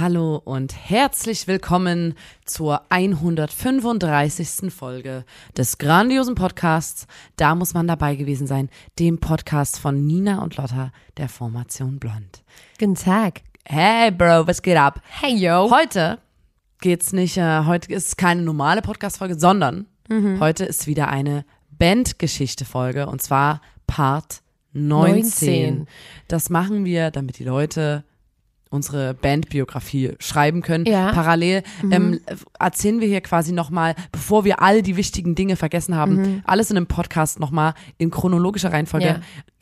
Hallo und herzlich willkommen zur 135. Folge des grandiosen Podcasts. Da muss man dabei gewesen sein, dem Podcast von Nina und Lotta der Formation Blond. Guten Tag. Hey Bro, was geht ab? Hey, yo. Heute geht's nicht, äh, heute ist keine normale Podcast-Folge, sondern heute ist wieder eine Bandgeschichte-Folge und zwar Part 19. 19. Das machen wir, damit die Leute unsere Bandbiografie schreiben können. Ja. Parallel ähm, erzählen wir hier quasi nochmal, bevor wir all die wichtigen Dinge vergessen haben, alles in einem Podcast nochmal in chronologischer Reihenfolge. Ja.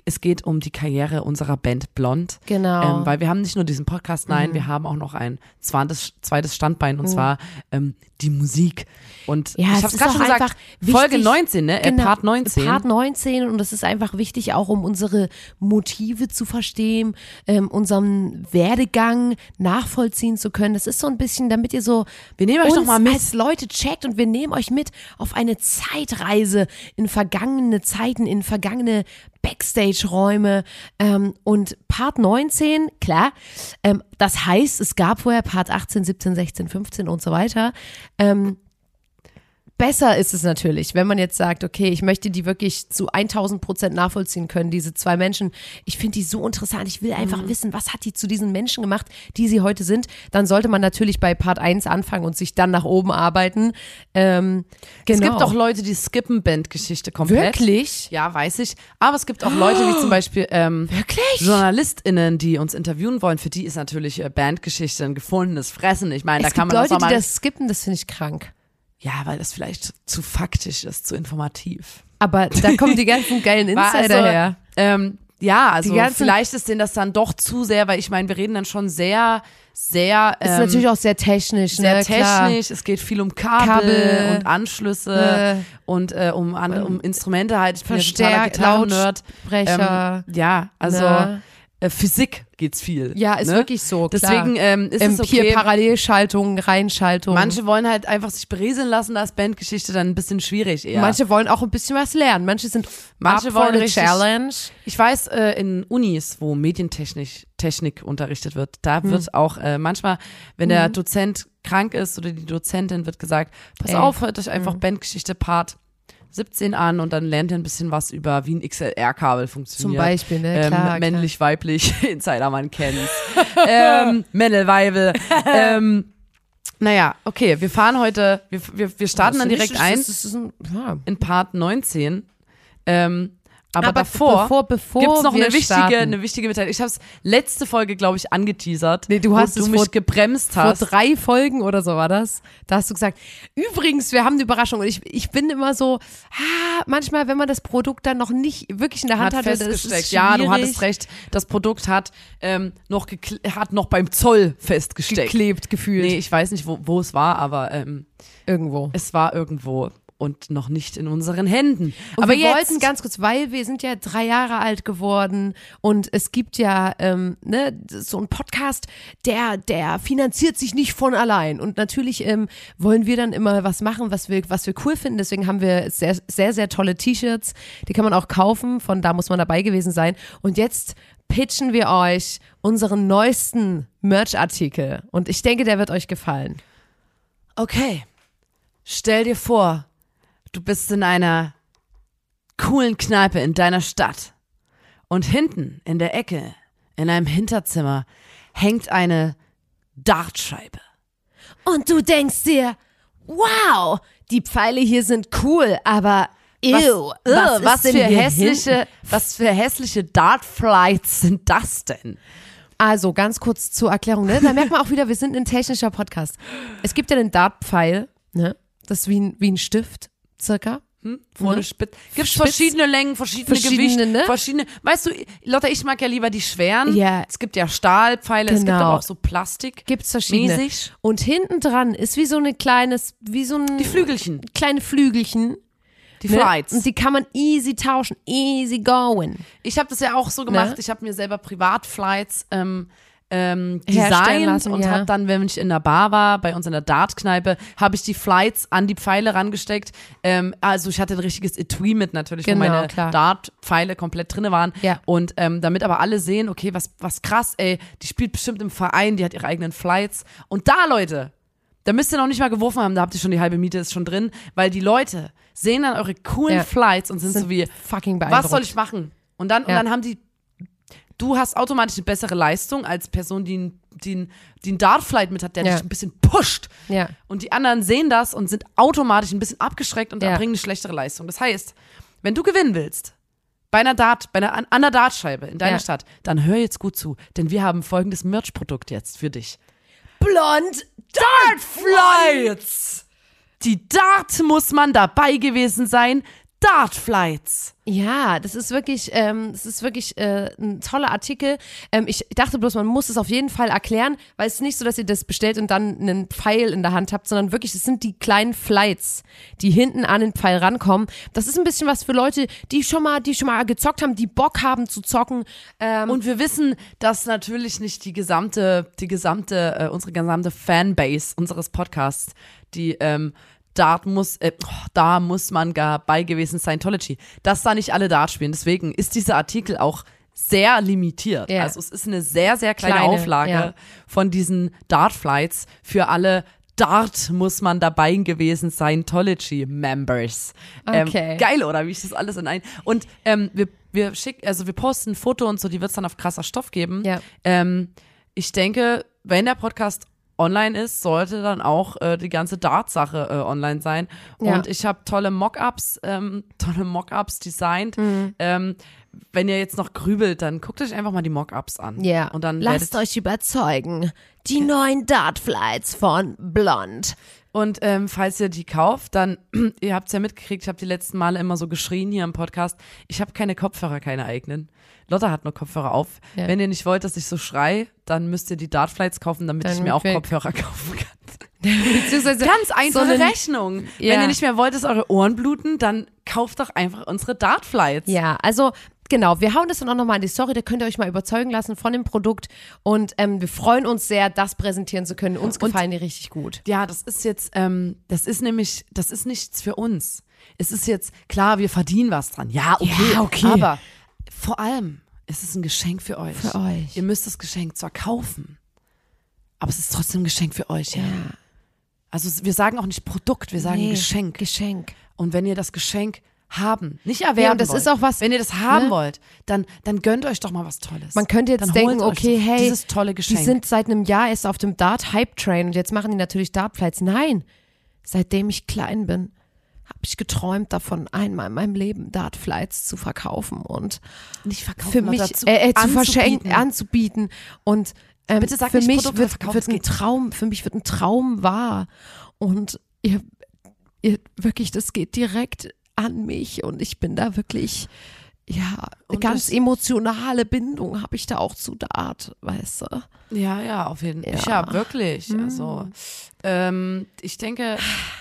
Es geht um die Karriere unserer Band Blond. Genau. Ähm, weil wir haben nicht nur diesen Podcast, nein, wir haben auch noch ein zweites, zweites Standbein und zwar ähm, die Musik. Und Ja, ich habe es gerade schon gesagt, einfach Folge wichtig- 19, ne? Äh, Genau, Part 19. Part 19 und es ist einfach wichtig, auch um unsere Motive zu verstehen, ähm, unseren Werdegang nachvollziehen zu können. Das ist so ein bisschen, damit ihr so Wir nehmen euch uns noch mal mit. als Leute checkt und wir nehmen euch mit auf eine Zeitreise in vergangene Zeiten, in vergangene Backstage-Räume ähm, und Part 19, klar, ähm, das heißt, es gab vorher Part 18, 17, 16, 15 und so weiter. Ähm, Besser ist es natürlich, wenn man jetzt sagt, okay, ich möchte die wirklich zu 1000 Prozent nachvollziehen können, diese zwei Menschen. Ich finde die so interessant. Ich will einfach Mhm. wissen, was hat die zu diesen Menschen gemacht, die sie heute sind. Dann sollte man natürlich bei Part 1 anfangen und sich dann nach oben arbeiten. Ähm, genau. Es gibt auch Leute, die skippen Bandgeschichte komplett. Wirklich? Ja, weiß ich. Aber es gibt auch Leute wie zum Beispiel ähm, Wirklich? JournalistInnen, die uns interviewen wollen. Für die ist natürlich äh, Bandgeschichte ein gefundenes Fressen. Ich meine, da kann man Leute, das auch die mal. das skippen, das finde ich krank. Ja, weil das vielleicht zu faktisch ist, zu informativ. Aber da kommen die ganzen geilen Insider also, her. Ähm, ja, also vielleicht ist denen das dann doch zu sehr, weil ich meine, wir reden dann schon sehr, sehr, Ist ähm, natürlich auch sehr technisch, sehr ne? Klar. technisch. Es geht viel um Kabel, Kabel, und Anschlüsse äh, und äh, um, an, um Instrumente halt. Ich bin ja totaler Verstärk, Gitarren-Nerd. Lautsprecher. Ähm, ja, also Ne? Äh, Physik geht's viel. Ja, ist ne? wirklich so. Klar. Deswegen ähm, ist ähm, es hier okay. Parallelschaltung, Reinschaltung. Manche wollen halt einfach sich berieseln lassen, da ist Bandgeschichte dann ein bisschen schwierig eher. Manche wollen auch ein bisschen was lernen. Manche sind Manche wollen richtig- Challenge. Ich weiß, äh, in Unis, wo Medientechnik Technik unterrichtet wird, da Hm. wird auch äh, manchmal, wenn der Dozent krank ist oder die Dozentin wird gesagt, pass Ey. auf, hört euch einfach Hm. Bandgeschichte Part 17 an und dann lernt ihr ein bisschen was über, wie ein XLR-Kabel funktioniert. Zum Beispiel, ne? Ähm, Klar, männlich, weiblich, Insider, man kennt's. ähm, Männel, Weibel. ähm, naja, okay, wir fahren heute, wir, wir, wir starten dann direkt ein in Part 19. Ähm, aber, Aber davor, bevor- bevor gibt's noch wir eine wichtige, starten. eine wichtige Mitteilung. Ich habe es letzte Folge, glaube ich, angeteasert. Nee, du wo hast du es mich vor- gebremst Vor hast. drei Folgen oder so war das. Da hast du gesagt, übrigens, wir haben eine Überraschung. Und ich, ich bin immer so, ah, manchmal, wenn man das Produkt dann noch nicht wirklich in der Hand hat hat, das ist festgesteckt. Ja, du hattest recht. Das Produkt hat ähm, noch hat noch beim Zoll festgesteckt. geklebt gefühlt. Nee, ich weiß nicht, wo, wo es war, aber ähm, Irgendwo. es war irgendwo und noch nicht in unseren Händen. Und aber wir jetzt wollten ganz kurz, weil wir sind ja drei Jahre alt geworden und es gibt ja ähm, ne, so einen Podcast, der der finanziert sich nicht von allein und natürlich ähm, wollen wir dann immer was machen, was wir was wir cool finden. Deswegen haben wir sehr sehr sehr tolle T-Shirts, die kann man auch kaufen. Von da muss man dabei gewesen sein. Und jetzt pitchen wir euch unseren neuesten Merch-Artikel und ich denke, der wird euch gefallen. Okay, stell dir vor, du bist in einer coolen Kneipe in deiner Stadt und hinten in der Ecke, in einem Hinterzimmer, hängt eine Dartscheibe. Und du denkst dir, wow, die Pfeile hier sind cool, aber ew, Was, was, was, für hässliche, was für hässliche Dartflights sind das denn? Also ganz kurz zur Erklärung, ne? Da merkt man auch wieder, wir sind ein technischer Podcast. Es gibt ja den Dartpfeil, ne? Das ist wie ein, wie ein Stift, circa. Hm? Vorne Ne? spitz. Gibt verschiedene Längen, verschiedene, Verschiedene, Gewichte, ne? verschiedene. Weißt du, Lotta, ich mag ja lieber die schweren. Ja. Es gibt ja Stahlpfeile, es gibt Genau. aber auch so Plastik. Gibt's verschiedene. Mäßig. Und hinten dran ist wie so eine kleines, wie so ein Die Flügelchen, kleine Flügelchen. die ne? Flights. Und die kann man easy tauschen, easy going. Ich habe das ja auch so gemacht. Ne? Ich habe mir selber Privatflights ähm, ähm, designt lassen, und ja. habe dann, wenn ich in der Bar war, bei uns in der Dartkneipe, habe ich die Flights an die Pfeile rangesteckt. Ähm, also ich hatte ein richtiges Etui mit natürlich, Genau, wo meine klar. Dartpfeile komplett drinne waren. Ja. Und ähm, damit aber alle sehen, okay, was, was krass, ey, die spielt bestimmt im Verein, die hat ihre eigenen Flights. Und da, Leute, da müsst ihr noch nicht mal geworfen haben, da habt ihr schon die halbe Miete ist schon drin, weil die Leute sehen dann eure coolen Ja. Flights und sind, Sind so wie, fucking was soll ich machen? Und dann, und Ja. dann haben die, du hast automatisch eine bessere Leistung als Person, die ein, die ein, die ein Dartflight mit hat, der Ja. dich ein bisschen pusht. Ja. Und die anderen sehen das und sind automatisch ein bisschen abgeschreckt und erbringen eine schlechtere Leistung. Das heißt, wenn du gewinnen willst, bei einer Dart, bei einer, an einer Dartscheibe in deiner. Stadt, dann hör jetzt gut zu, denn wir haben folgendes Merch-Produkt jetzt für dich. Blond Dartflights! Die Dart muss man dabei gewesen sein. Dartflights. Ja, das ist wirklich, ähm, das ist wirklich äh, ein toller Artikel. Ähm, ich dachte bloß, man muss es auf jeden Fall erklären, weil es ist nicht so, dass ihr das bestellt und dann einen Pfeil in der Hand habt, sondern wirklich, es sind die kleinen Flights, die hinten an den Pfeil rankommen. Das ist ein bisschen was für Leute, die schon mal, die schon mal gezockt haben, die Bock haben zu zocken. Ähm, Und wir wissen, dass natürlich nicht die gesamte, die gesamte, äh, unsere gesamte Fanbase unseres Podcasts, die ähm, Dart muss, äh, oh, da muss man gar bei gewesen Scientology, dass da nicht alle Dart spielen. Deswegen ist dieser Artikel auch sehr limitiert. Ja. Also es ist eine sehr, sehr kleine, Kleine, Auflage ja. von diesen Dart-Flights für alle Dart muss man dabei gewesen Scientology-Members. Okay. Ähm, geil, oder? Wie ich das alles in ein. Und ähm, wir, wir schicken, also wir posten ein Foto und so, die wird es dann auf krasser Stoff geben. Ja. Ähm, ich denke, wenn der Podcast online ist, sollte dann auch äh, die ganze Dart-Sache äh, online sein. Ja. Und ich habe tolle Mockups, ähm, tolle Mockups designt. Mhm. Ähm, wenn ihr jetzt noch grübelt, dann guckt euch einfach mal die Mockups an. ja, Und dann lasst euch überzeugen. Die neuen Dartflights von Blond. Und ähm, falls ihr die kauft, dann, ihr habt es ja mitgekriegt, ich habe die letzten Male immer so geschrien hier im Podcast, ich habe keine Kopfhörer, keine eigenen. Lotta hat nur Kopfhörer auf. Ja. Wenn ihr nicht wollt, dass ich so schrei, dann müsst ihr die Dartflights kaufen, damit ich Dann mir auch Kopfhörer kaufen kann. Beziehungsweise Ganz einfache so Rechnung. Ja. Wenn ihr nicht mehr wollt, dass eure Ohren bluten, dann kauft doch einfach unsere Dartflights. Ja, also genau, wir hauen das dann auch nochmal in die Story, da könnt ihr euch mal überzeugen lassen von dem Produkt und ähm, wir freuen uns sehr, das präsentieren zu können. Uns gefallen die richtig gut. Ja, das ist jetzt, ähm, das ist nämlich, das ist nichts für uns. Es ist jetzt, klar, wir verdienen was dran. Ja, okay. Ja, okay. Aber vor allem, es ist ein Geschenk für euch. Für euch. Ihr müsst das Geschenk zwar kaufen, aber es ist trotzdem ein Geschenk für euch, ja. Also wir sagen auch nicht Produkt, wir sagen Nee, Geschenk. Geschenk. Und wenn ihr das Geschenk haben, nicht erwerben Ja, und das wollt, ist auch was, wenn ihr das haben ne? wollt, dann, dann gönnt euch doch mal was Tolles. Man könnte jetzt dann denken, okay, hey, dieses tolle Geschenk. die sind seit einem Jahr erst auf dem Dart-Hype-Train und jetzt machen die natürlich Dartflights. Nein, seitdem ich klein bin, habe ich geträumt davon, einmal in meinem Leben Dartflights zu verkaufen und nicht verkaufen, für mich dazu äh, äh, zu anzubieten. verschenken, anzubieten und ähm, Bitte sag für mich Produkt, wird, verkauf, wird ein. Traum, für mich wird ein Traum wahr und ihr, ihr wirklich, das geht direkt an mich und ich bin da wirklich ja, eine ganz emotionale Bindung habe ich da auch zu Dart, weißt du? Ja, ja, auf jeden Fall. Ja. Ja, wirklich. Also, ähm, ich denke,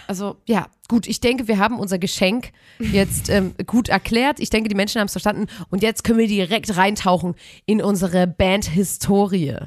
also, Ja, gut, ich denke, wir haben unser Geschenk jetzt ähm, gut erklärt. Ich denke, die Menschen haben es verstanden. Und jetzt können wir direkt reintauchen in unsere Band-Historie.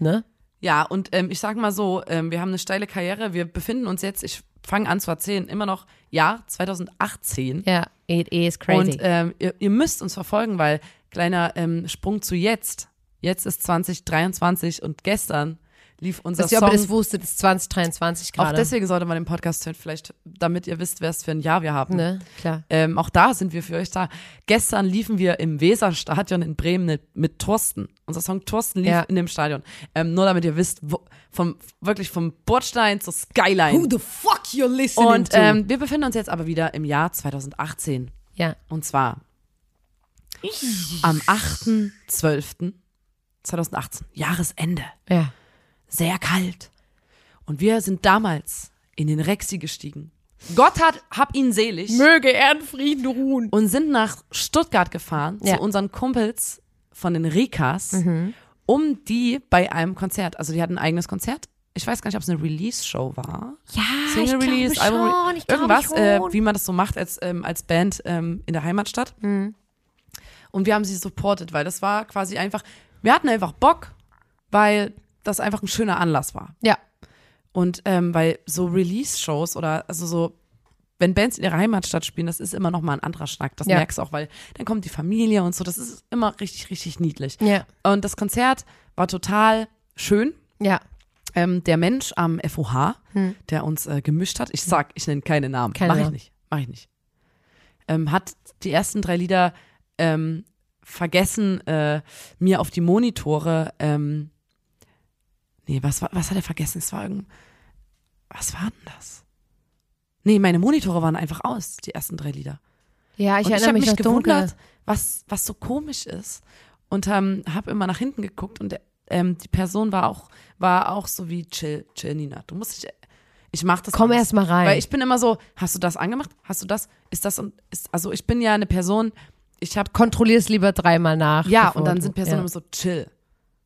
Ne? ja, und ähm, ich sag mal so, ähm, wir haben eine steile Karriere. Wir befinden uns jetzt, ich fange an zu erzählen, immer noch Jahr 2018. Ja, it is crazy. Und ähm, ihr, ihr müsst uns verfolgen, weil kleiner ähm, Sprung zu jetzt. Jetzt ist 2023 und gestern lief unser Dass ihr Song. aber das wusstet, ist 2023 auch gerade. deswegen sollte man den Podcast hören, vielleicht, damit ihr wisst, wer es für ein Jahr wir haben. Ne, klar. Ähm, auch da sind wir für euch da. Gestern liefen wir im Weserstadion in Bremen mit, mit Thorsten. Unser Song Thorsten lief Ja. in dem Stadion. Ähm, nur damit ihr wisst, wo, vom, wirklich vom Bordstein zur Skyline. the fuck you're listening Und ähm, wir befinden uns jetzt aber wieder im Jahr 2018. ja. Und zwar am 8.12.2018. Jahresende. Ja. Sehr kalt. Und wir sind damals in den Rexy gestiegen. Gott hat, hab ihn selig. Möge er in Frieden ruhen. Und sind nach Stuttgart gefahren Ja. zu unseren Kumpels von den Rikas, um die bei einem Konzert, also die hatten ein eigenes Konzert. Ich weiß gar nicht, ob es eine Release-Show war. Ja, Single ich Release, glaube Album schon. Ich irgendwas, schon. äh, wie man das so macht als, ähm, als Band ähm, in der Heimatstadt. Mhm. Und wir haben sie supportet, weil das war quasi einfach, wir hatten einfach Bock, weil das einfach ein schöner Anlass war. ja, Und ähm, weil so Release-Shows oder also so, wenn Bands in ihrer Heimatstadt spielen, das ist immer noch mal ein anderer Schnack. Das Ja. merkst du auch, weil dann kommt die Familie und so. Das ist immer richtig, richtig niedlich. ja, Und das Konzert war total schön. ja. Ähm, der Mensch am FOH, der uns äh, gemischt hat, ich sag, ich nenne keine Namen, Keine mach ich nicht, mach ich nicht, ähm, hat die ersten drei Lieder ähm, vergessen, äh, mir auf die Monitore, ähm, nee, was, was hat er vergessen? Es war irgend, was war denn das? Nee, meine Monitore waren einfach aus, die ersten drei Lieder. Ja, ich und ich erinnere habe mich mich noch dunkel. gewundert, was, was so komisch ist. Und ähm, habe immer nach hinten geguckt und ähm, die Person war auch, war auch so wie chill, chill, Nina. Du musst dich, ich mach das Komm alles. erst mal rein. Weil ich bin immer so, hast du das angemacht? Hast du das? Ist das und ist, also ich bin ja eine Person, ich habe Kontrollier's lieber dreimal nach. ja, und dann sind Personen ja. immer so chill.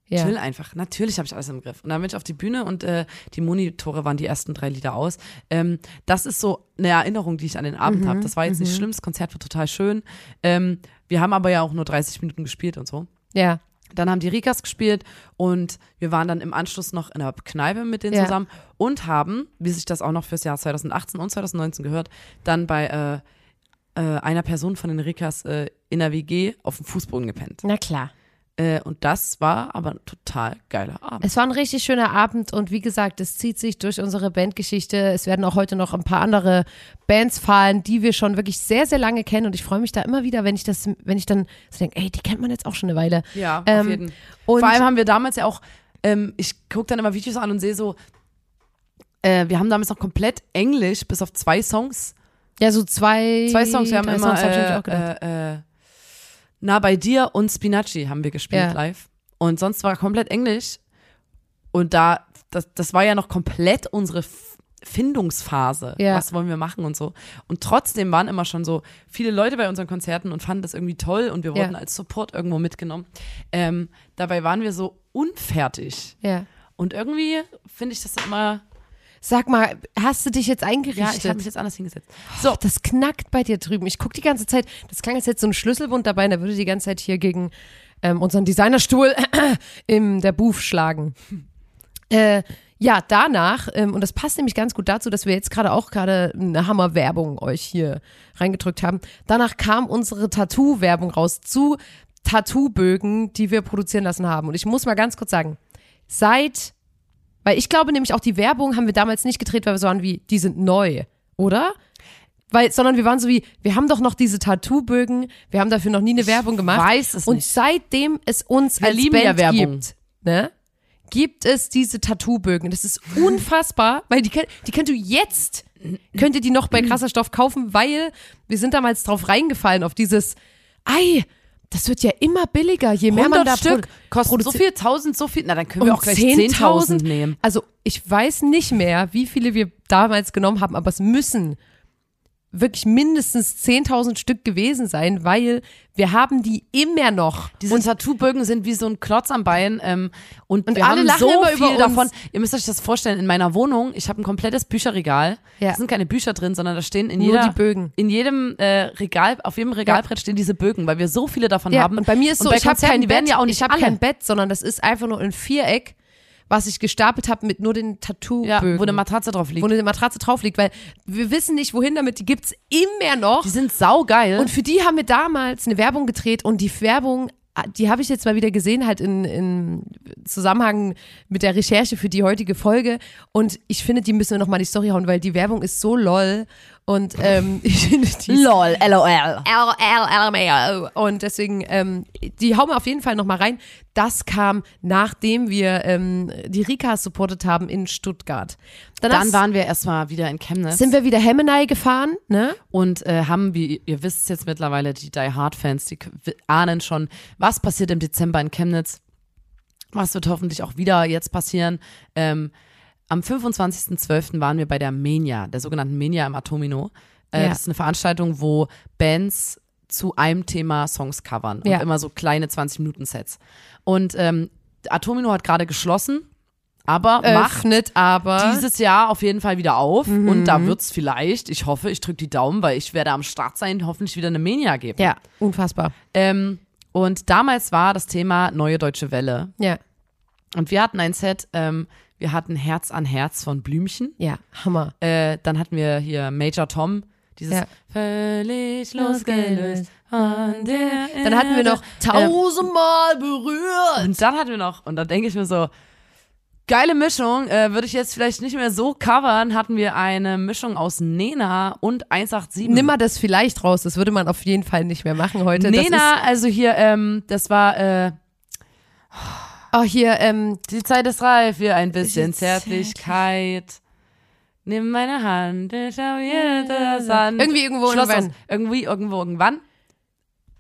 Ja. Chill einfach. Natürlich habe ich alles im Griff. Und dann bin ich auf die Bühne und äh, die Monitore waren die ersten drei Lieder aus. Ähm, das ist so eine Erinnerung, die ich an den Abend Mhm, habe. Das war jetzt nicht schlimm, das Konzert war total schön. Ähm, wir haben aber ja auch nur 30 Minuten gespielt und so. Ja, Dann haben die Rikas gespielt und wir waren dann im Anschluss noch in einer Kneipe mit denen Ja. zusammen und haben, wie sich das auch noch fürs Jahr 2018 und 2019 gehört, dann bei äh, äh, einer Person von den Rikas äh, in der WG auf dem Fußboden gepennt. na klar. Äh, und das war aber ein total geiler Abend. Es war ein richtig schöner Abend und wie gesagt, es zieht sich durch unsere Bandgeschichte. Es werden auch heute noch ein paar andere Bands fallen, die wir schon wirklich sehr, sehr lange kennen und ich freue mich da immer wieder, wenn ich das, wenn ich dann so denke, ey, die kennt man jetzt auch schon eine Weile. Ja, auf Ähm, jeden und- Vor allem haben wir damals ja auch, ähm, ich gucke dann immer Videos an und sehe so, äh, wir haben damals noch komplett Englisch, bis auf zwei Songs. Ja, so zwei, Zwei Songs, wir haben immer Songs hab ich äh, auch gedacht. äh, äh, Na bei dir und Spinacci haben wir gespielt Ja. live. Und sonst war komplett Englisch. Und da, das, das war ja noch komplett unsere Findungsphase. Ja. Was wollen wir machen und so. Und trotzdem waren immer schon so viele Leute bei unseren Konzerten und fanden das irgendwie toll und wir Ja. wurden als Support irgendwo mitgenommen. Ähm, dabei waren wir so unfertig. ja. Und irgendwie finde ich das immer, Sag mal, hast du dich jetzt eingerichtet? ja, ich habe mich jetzt anders hingesetzt. So, das knackt bei dir drüben. Ich gucke die ganze Zeit, das klang jetzt so ein Schlüsselbund dabei, und der würde die ganze Zeit hier gegen ähm, unseren Designerstuhl in der Booth schlagen. Äh, ja, danach, ähm, und das passt nämlich ganz gut dazu, dass wir jetzt gerade auch gerade eine Hammerwerbung euch hier reingedrückt haben. Danach kam unsere Tattoo-Werbung raus zu Tattoo-Bögen, die wir produzieren lassen haben. Und ich muss mal ganz kurz sagen, seit weil ich glaube nämlich auch die Werbung haben wir damals nicht gedreht, weil wir so waren wie, die sind neu, oder? Weil, sondern wir waren so wie, wir haben doch noch diese Tattoo-Bögen, wir haben dafür noch nie eine Werbung gemacht. weiß es Und nicht. seitdem es uns Wir als lieben Band ja Werbung. gibt, ne, gibt es diese Tattoo-Bögen. Das ist unfassbar, weil die, die könnt ihr jetzt, könnt ihr die noch bei krasser Stoff kaufen, weil wir sind damals drauf reingefallen, auf dieses, ei, das wird ja immer billiger, je mehr man 100 da Stück kosten so viel, 1000, so viel, na dann können wir und auch gleich 10.000 nehmen. Also ich weiß nicht mehr, wie viele wir damals genommen haben, aber es müssen wirklich mindestens 10.000 Stück gewesen sein, weil wir haben die immer noch. Diese Tattoo-Bögen sind wie so ein Klotz am Bein ähm, und, Und wir alle haben lachen so immer viel davon. Ihr müsst euch das vorstellen, in meiner Wohnung, ich habe ein komplettes Bücherregal. Ja. Da sind keine Bücher drin, sondern da stehen in Nur jeder, die Bögen. in jedem äh, Regal, auf jedem Regalbrett stehen diese Bögen, weil wir so viele davon Ja, haben. und bei mir ist Und so, ich habe kein die werden ja auch nicht ich habe kein Bett, sondern das ist einfach nur ein Viereck, was ich gestapelt habe mit nur den Tattoo-Bögen. ja, wo eine Matratze drauf liegt. wo eine Matratze drauf liegt, weil wir wissen nicht, wohin damit, die gibt's immer noch. die sind saugeil. Und für die haben wir damals eine Werbung gedreht und die Werbung, die habe ich jetzt mal wieder gesehen, halt in, in Zusammenhang mit der Recherche für die heutige Folge. Und ich finde, die müssen wir nochmal die Story hauen, weil die Werbung ist so lol. Und ähm, ich LOL, LOL. LLLMAO. Und deswegen, ähm, die hauen wir auf jeden Fall nochmal rein. Das kam, nachdem wir ähm, die Rikas supportet haben in Stuttgart. Danach Dann waren wir erstmal wieder in Chemnitz. sind wir wieder Hemmenei gefahren, ne? und äh, haben, wie ihr wisst jetzt mittlerweile, die Die Hard Fans, die ahnen schon, was passiert im Dezember in Chemnitz. Was wird hoffentlich auch wieder jetzt passieren. Ähm, am 25.12. waren wir bei der Mania, der sogenannten Mania im Atomino. Äh, Ja. Das ist eine Veranstaltung, wo Bands zu einem Thema Songs covern und Ja. immer so kleine 20-Minuten-Sets. Und ähm, Atomino hat gerade geschlossen, aber macht Öffnet aber. dieses Jahr auf jeden Fall wieder auf und da wird's vielleicht, ich hoffe, ich drücke die Daumen, weil ich werde am Start sein, hoffentlich wieder eine Mania geben. ja, unfassbar. Ähm, und damals war das Thema Neue Deutsche Welle. Ja, Und wir hatten ein Set, ähm, wir hatten Herz an Herz von Blümchen. ja, Hammer. Äh, dann hatten wir hier Major Tom, dieses Ja. völlig losgelöst von der Dann hatten wir noch Erde. tausendmal berührt. Und dann hatten wir noch, und da denke ich mir so, geile Mischung, äh, würde ich jetzt vielleicht nicht mehr so covern, hatten wir eine Mischung aus Nena und 187. Nimm mal das vielleicht raus, das würde man auf jeden Fall nicht mehr machen heute. Nena, also hier, ähm, das war, äh, oh, hier, ähm, die Zeit ist reif für ein bisschen Zärtlichkeit. Nimm meine Hand, ich schau mir das an. Irgendwie irgendwo irgendwann. aus. Irgendwie irgendwo irgendwann.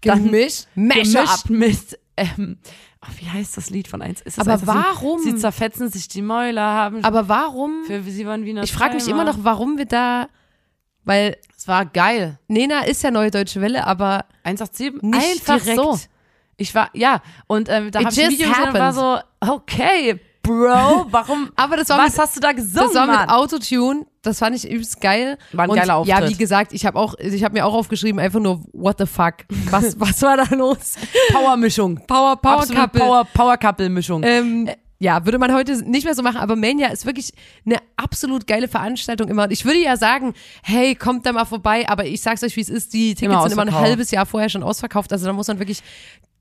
Dann gemischt, Mashup. Gemischt mit, ähm, oh, wie heißt das Lied von eins? Aber warum? Sie zerfetzen sich die Mäuler, haben Aber warum? für sie waren Wiener Ich frage mich immer noch, warum wir da, weil Es war geil. Nena ist ja Neue Deutsche Welle, aber 187, Nicht einfach direkt. so. Ich war, ja, und ähm, da habe ich ein Video und war so, okay, Bro, warum, Aber das war was mit- hast du da gesungen, das war Mann? mit Autotune, das fand ich übelst geil. War ein und geiler Ja, Auftritt. wie gesagt, ich habe auch, ich habe mir auch aufgeschrieben, einfach nur, what the fuck, was, was war da los? Power-Mischung. Power, Power Absolut Couple. Power, Power-Couple-Mischung. Ähm, ja, würde man heute nicht mehr so machen, aber Mania ist wirklich eine absolut geile Veranstaltung immer. Und ich würde ja sagen, hey, kommt da mal vorbei, aber ich sag's euch, wie es ist, die Tickets Immer sind immer ein halbes Jahr vorher schon ausverkauft, also da muss man wirklich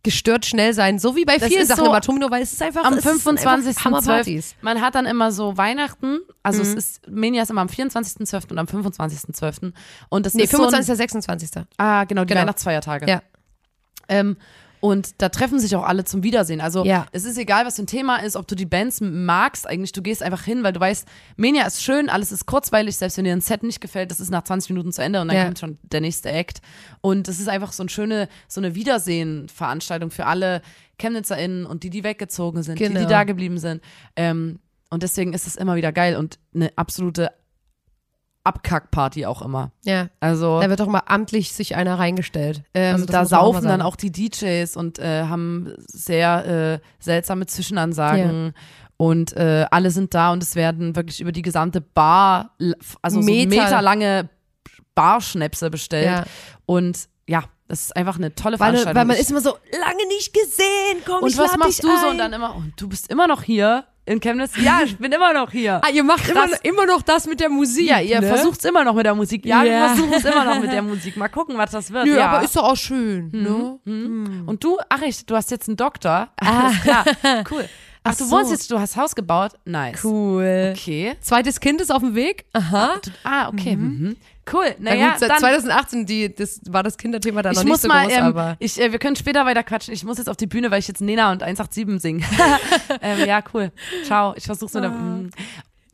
gestört schnell sein, so wie bei Das vielen Sachen so im Atomino, weil es ist einfach am es sind einfach 25.12. Hammerpartys. Man hat dann immer so Weihnachten, also Mhm. es ist, Mania ist immer am 24.12. und am 25.12. Und das Nee, ist 25. so 26. ein, Ah, genau, die Genau. Weihnachtsfeiertage. Ja. Ähm, und da treffen sich auch alle zum Wiedersehen. Also Ja. es ist egal, was für ein Thema ist, ob du die Bands magst, eigentlich, du gehst einfach hin, weil du weißt, Mania ist schön, alles ist kurzweilig, selbst wenn dir ein Set nicht gefällt, das ist nach 20 Minuten zu Ende und dann Ja. kommt schon der nächste Act. Und es ist einfach so eine schöne, so eine Wiedersehen-Veranstaltung für alle ChemnitzerInnen und die, die weggezogen sind, die, die Genau. da geblieben sind. Ähm, und deswegen ist es immer wieder geil und eine absolute Abkackparty auch immer. Ja. Also Da wird doch mal amtlich sich einer reingestellt. ähm, Also da man auch saufen dann auch die DJs und äh, haben sehr äh, seltsame Zwischenansagen. Und äh, alle sind da und es werden wirklich über die gesamte Bar, also Meter. so meterlange Barschnäpse bestellt. Ja. Und ja, das ist einfach eine tolle Weil, Veranstaltung. weil man ist immer so, lange nicht gesehen, komm, und ich was machst du so? ein. Und dann immer, und du bist immer noch hier in Chemnitz? Ja, ich bin immer noch hier. Ah, ihr macht immer, immer noch das mit der Musik. Ja, ihr ne? versucht es immer noch mit der Musik. Ja, wir Ja. versuchen es immer noch mit der Musik. Mal gucken, was das wird. Nö, ja. aber ist doch auch schön, ne? Und du, ach ich, du hast jetzt einen Doktor. Alles klar, cool. Ach, Ach du so. wohnst jetzt, du hast Haus gebaut? Nice. Cool. Okay. Zweites Kind ist auf dem Weg. Aha. Ah, okay. Mhm. Cool. Na Naja, gut, seit dann, 2018, die, das war das Kinderthema dann ich noch nicht so mal, groß, ähm, aber. ich, äh, wir können später weiter quatschen. Ich muss jetzt auf die Bühne, weil ich jetzt Nena und 187 singe. ähm, ja, cool. Ciao. Ich versuch's mit der. Mm.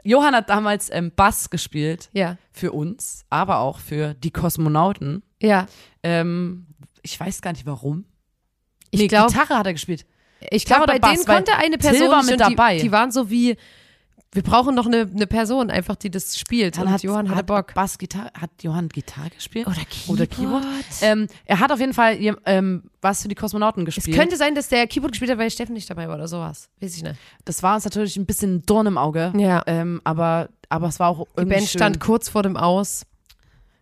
Johann hat damals ähm, Bass gespielt Ja. für uns, aber auch für die Kosmonauten. Ja. Ähm, ich weiß gar nicht warum. Ich Nee, glaube, Gitarre hat er gespielt. ich glaube, bei Bass, denen konnte eine Person mit und die, dabei. Die waren so wie, wir brauchen noch eine, eine Person einfach, die das spielt. Dann und hat Johann hatte hat Bock. Bass, Gitarre, hat Johann Gitarre gespielt? Oder Oder Keyboard. Keyboard? Ähm, er hat auf jeden Fall ähm, was für die Kosmonauten Es gespielt. könnte sein, dass der Keyboard gespielt hat, weil Steffen nicht dabei war oder sowas. Weiß ich nicht. das war uns natürlich ein bisschen Dorn im Auge. Ja. Ähm, aber, aber es war auch Die irgendwie Band schön. stand kurz vor dem Aus.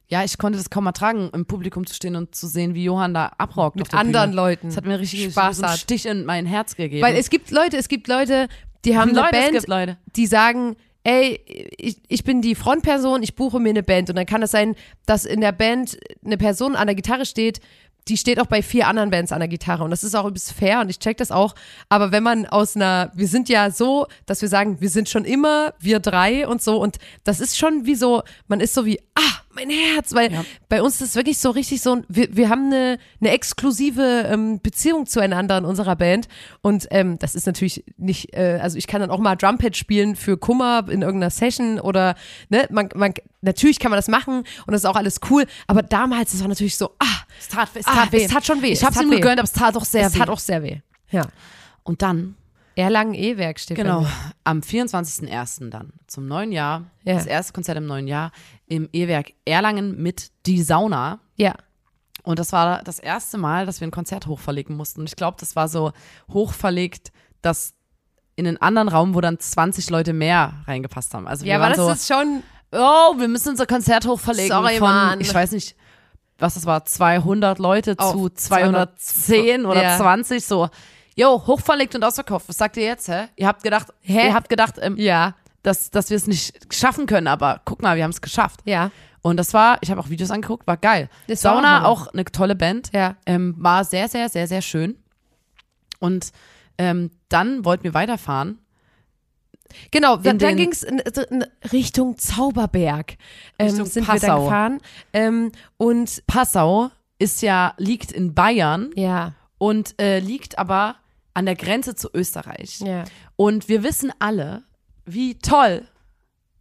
Ja, ich konnte das kaum ertragen, im Publikum zu stehen und zu sehen, wie Johann da abrockt. Mit der anderen Bühne. Leuten. Das hat mir richtig Spaß so einen hat. Stich in mein Herz gegeben. Weil es gibt Leute, es gibt Leute, die haben eine Leute, es Band, Leute. die sagen, ey, ich, ich bin die Frontperson, ich buche mir eine Band. Und dann kann es sein, dass in der Band eine Person an der Gitarre steht, die steht auch bei vier anderen Bands an der Gitarre. Und das ist auch ein bisschen fair und ich check das auch. Aber wenn man aus einer, wir sind ja so, dass wir sagen, wir sind schon immer wir drei und so. Und das ist schon wie so, man ist so wie, ah, mein Herz, weil Ja. bei uns ist es wirklich so richtig so, ein- wir, wir haben eine, eine exklusive ähm, Beziehung zueinander in unserer Band und ähm, das ist natürlich nicht, äh, also ich kann dann auch mal Drumpad spielen für Kummer in irgendeiner Session oder, ne, man, man, natürlich kann man das machen und das ist auch alles cool, aber damals, das war natürlich so, ah, Es tat, es ah, tat weh. es tat schon weh. Ich hab's ihm gegönnt, aber es tat doch sehr es weh. tat auch sehr weh. Ja. Und dann Erlangen-E-Werk steht Genau, am 24.01. dann zum neuen Jahr, Ja. das erste Konzert im neuen Jahr im E-Werk Erlangen mit Die Sauna. Ja. Und das war das erste Mal, dass wir ein Konzert hochverlegen mussten. Und ich glaube, das war so hochverlegt, dass in einen anderen Raum, wo dann 20 Leute mehr reingepasst haben. Also wir Ja, waren das so, ist schon. oh, wir müssen unser Konzert hochverlegen Sorry, von, Mann. ich weiß nicht, was das war, 200 Leute Auf zu 210 oder ja. 20, so, jo, hochverlegt und ausverkauft. Was sagt ihr jetzt, hä? Ihr habt gedacht, Hä? ihr habt gedacht, ähm, Ja. dass, dass wir es nicht schaffen können, aber guck mal, wir haben es geschafft. Ja. Und das war, ich habe auch Videos angeguckt, war geil. Das war Sauna Hammer. auch eine tolle Band. Ja. Ähm, war sehr, sehr, sehr, sehr schön. Und ähm, dann wollten wir weiterfahren. Genau, dann, In dann ging es in, in Richtung Zauberberg. Ähm, Richtung sind wir Passau. gefahren. Ähm, und Passau ist ja, liegt in Bayern ja, und äh, liegt aber an der Grenze zu Österreich. ja. Und wir wissen alle, wie toll,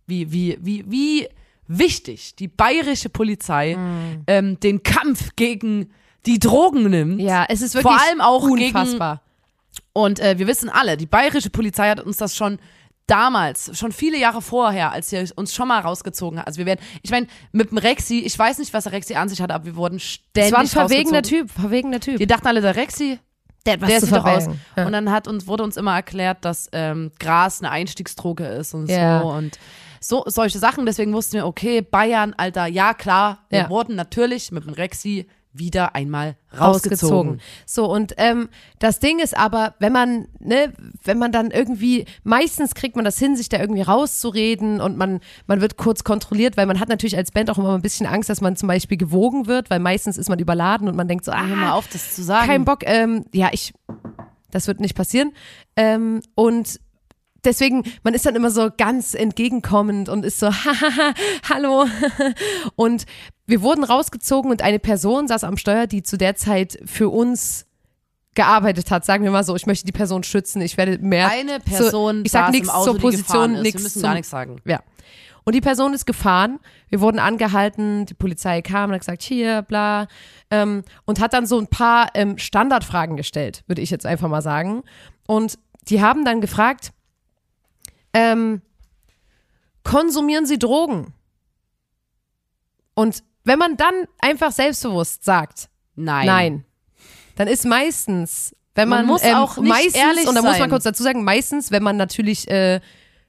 wie, wie, wie, wie wichtig die bayerische Polizei ähm, den Kampf gegen die Drogen nimmt. Ja, es ist wirklich Vor allem auch gegen unfassbar. Und äh, wir wissen alle, die bayerische Polizei hat uns das schon damals, schon viele Jahre vorher, als sie uns schon mal rausgezogen hat. Also wir werden, ich meine, mit dem Rexi, ich weiß nicht, was der Rexi an sich hatte, aber wir wurden ständig Es war ein verwegener. Typ, verwegener Typ. Wir dachten alle, der Rexi, Der hat was der zu sieht doch aus. verbergen. Ja. Und dann hat uns, wurde uns immer erklärt, dass ähm, Gras eine Einstiegsdroge ist und Ja. so und so solche Sachen. Deswegen wussten wir, okay, Bayern, Alter, ja klar, wir Ja. wurden natürlich mit dem Rexi wieder einmal rausgezogen. rausgezogen. So, und ähm, das Ding ist aber, wenn man, ne, wenn man dann irgendwie, meistens kriegt man das hin, sich da irgendwie rauszureden und man, man wird kurz kontrolliert, weil man hat natürlich als Band auch immer ein bisschen Angst, dass man zum Beispiel gewogen wird, weil meistens ist man überladen und man denkt so, ah, Hör mal auf, das zu sagen. kein Bock, ähm, ja, ich, das wird nicht passieren. Ähm, und deswegen, man ist dann immer so ganz entgegenkommend und ist so, hahaha, hallo. Und wir wurden rausgezogen und eine Person saß am Steuer, die zu der Zeit für uns gearbeitet hat. Sagen wir mal so, ich möchte die Person schützen, ich werde mehr. Eine Person zu, ich sag nichts zur Position, nichts Wir müssen gar nichts sagen. ja. Und die Person ist gefahren. Wir wurden angehalten. Die Polizei kam und hat gesagt, hier, bla. Ähm, und hat dann so ein paar ähm, Standardfragen gestellt, würde ich jetzt einfach mal sagen. Und die haben dann gefragt, ähm, konsumieren Sie Drogen? Und wenn man dann einfach selbstbewusst sagt, Nein. nein, dann ist meistens, wenn Man man, muss ähm, auch nicht meistens, ehrlich und da muss man kurz dazu sagen, meistens, wenn man natürlich äh,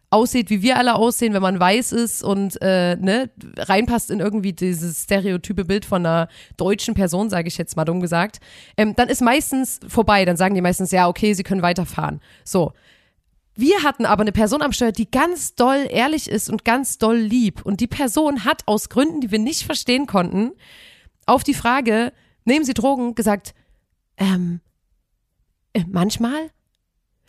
aussieht, wie wir alle aussehen, wenn man weiß ist und äh, ne, reinpasst in irgendwie dieses stereotype Bild von einer deutschen Person, sage ich jetzt mal dumm gesagt, ähm, dann ist meistens vorbei. Dann sagen die meistens, ja, okay, sie können weiterfahren. So. Wir hatten aber eine Person am Steuer, die ganz doll ehrlich ist und ganz doll lieb. Und die Person hat aus Gründen, die wir nicht verstehen konnten, auf die Frage, nehmen Sie Drogen, gesagt, ähm, äh, manchmal?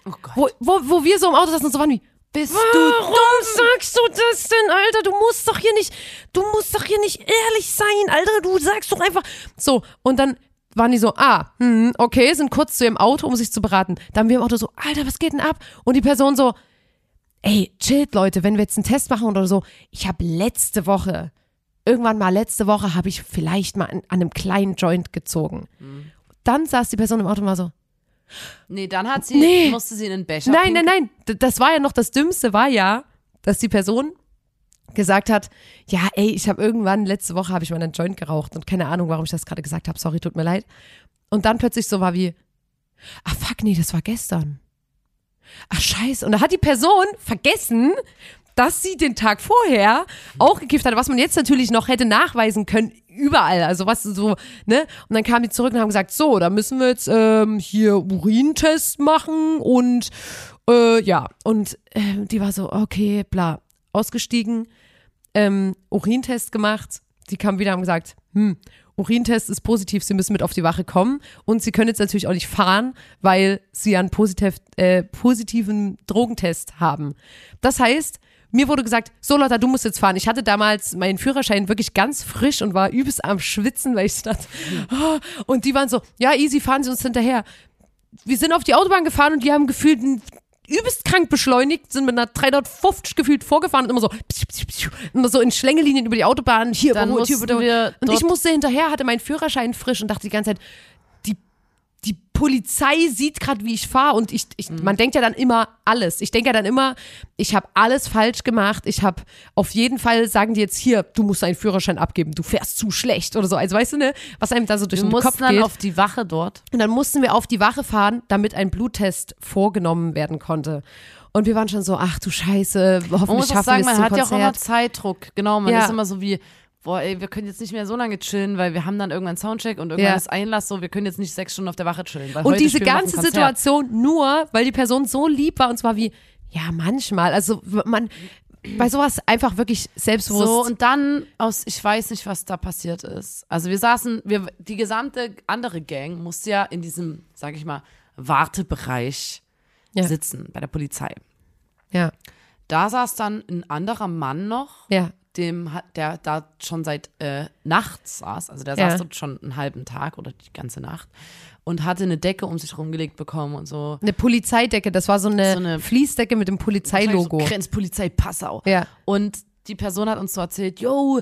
Oh Gott. Wo, wo, wo wir so im Auto saßen und so waren wie, Bist Warum sagst du das denn, Alter? Du musst doch hier nicht, du musst doch hier nicht ehrlich sein, Alter. Du sagst doch einfach. So, und dann waren die so, ah, hm, okay, sind kurz zu ihrem Auto, um sich zu beraten. Dann wir im Auto so, Alter, was geht denn ab? Und die Person so, ey, chillt, Leute, wenn wir jetzt einen Test machen oder so. Ich habe letzte Woche, irgendwann mal letzte Woche, habe ich vielleicht mal an, an einem kleinen Joint gezogen. Dann saß die Person im Auto und war so, Nee, dann hat sie, Nee. musste sie in den Becher Nein, nein, pinkeln. nein. D- Das war ja noch das Dümmste, war ja, dass die Person gesagt hat, ja, ey, ich habe irgendwann letzte Woche habe ich mal einen Joint geraucht und keine Ahnung, warum ich das gerade gesagt habe. Sorry, tut mir leid. Und dann plötzlich so war wie, ah fuck, nee, das war gestern. Ach scheiße. Und da hat die Person vergessen, dass sie den Tag vorher auch gekifft hat, was man jetzt natürlich noch hätte nachweisen können, überall. Also was so, ne? Und dann kamen die zurück und haben gesagt, so, da müssen wir jetzt ähm, hier Urintest machen und äh, ja. Und ähm, die war so, okay, bla, ausgestiegen, ähm, Urintest gemacht. Die kamen wieder und haben gesagt, hm, Urintest ist positiv, sie müssen mit auf die Wache kommen. Und sie können jetzt natürlich auch nicht fahren, weil sie einen positiv, äh, positiven Drogentest haben. Das heißt, mir wurde gesagt, so Lotta, du musst jetzt fahren. Ich hatte damals meinen Führerschein wirklich ganz frisch und war übelst am Schwitzen, weil ich dachte, oh, und die waren so, ja, easy, fahren Sie uns hinterher. Wir sind auf die Autobahn gefahren und die haben gefühlt ein übelst krank beschleunigt, sind mit einer 350 gefühlt vorgefahren und immer so, immer so in Schlängelinien über die Autobahn, hier Dann überholt, hier überholt. Und ich musste hinterher, hatte meinen Führerschein frisch und dachte die ganze Zeit, Polizei sieht gerade, wie ich fahre und ich, ich man denkt ja dann immer alles. Ich denke ja dann immer, ich habe alles falsch gemacht. Ich habe auf jeden Fall sagen die jetzt hier, du musst deinen Führerschein abgeben, du fährst zu schlecht oder so. Also weißt du ne, was einem da so durch Wir den mussten Kopf dann geht. auf die Wache dort. Und dann mussten wir auf die Wache fahren, damit ein Bluttest vorgenommen werden konnte. Und wir waren schon so, ach du Scheiße, Man hoffentlich muss auch schaffen wir es man hat ja auch immer Konzert. Zeitdruck. Genau, man Ja. ist immer so wie, boah, ey, wir können jetzt nicht mehr so lange chillen, weil wir haben dann irgendwann Soundcheck und irgendwann Ja. ist Einlass so, wir können jetzt nicht sechs Stunden auf der Wache chillen. Und diese ganze. Situation nur, weil die Person so lieb war und zwar wie, ja, manchmal. Also man, bei sowas einfach wirklich selbstbewusst. So, und dann aus, ich weiß nicht, was da passiert ist. Also wir saßen, wir, die gesamte andere Gang musste ja in diesem, sag ich mal, Wartebereich Ja. sitzen bei der Polizei. ja, Da saß dann ein anderer Mann noch, ja, dem hat, der da schon seit äh, nachts saß, also der Ja. saß dort schon einen halben Tag oder die ganze Nacht und hatte eine Decke um sich rumgelegt bekommen und so. eine Polizeidecke. Das war so eine, So eine- Fließdecke mit dem Polizeilogo. So Grenzpolizei Passau. Ja. Und die Person hat uns so erzählt, yo,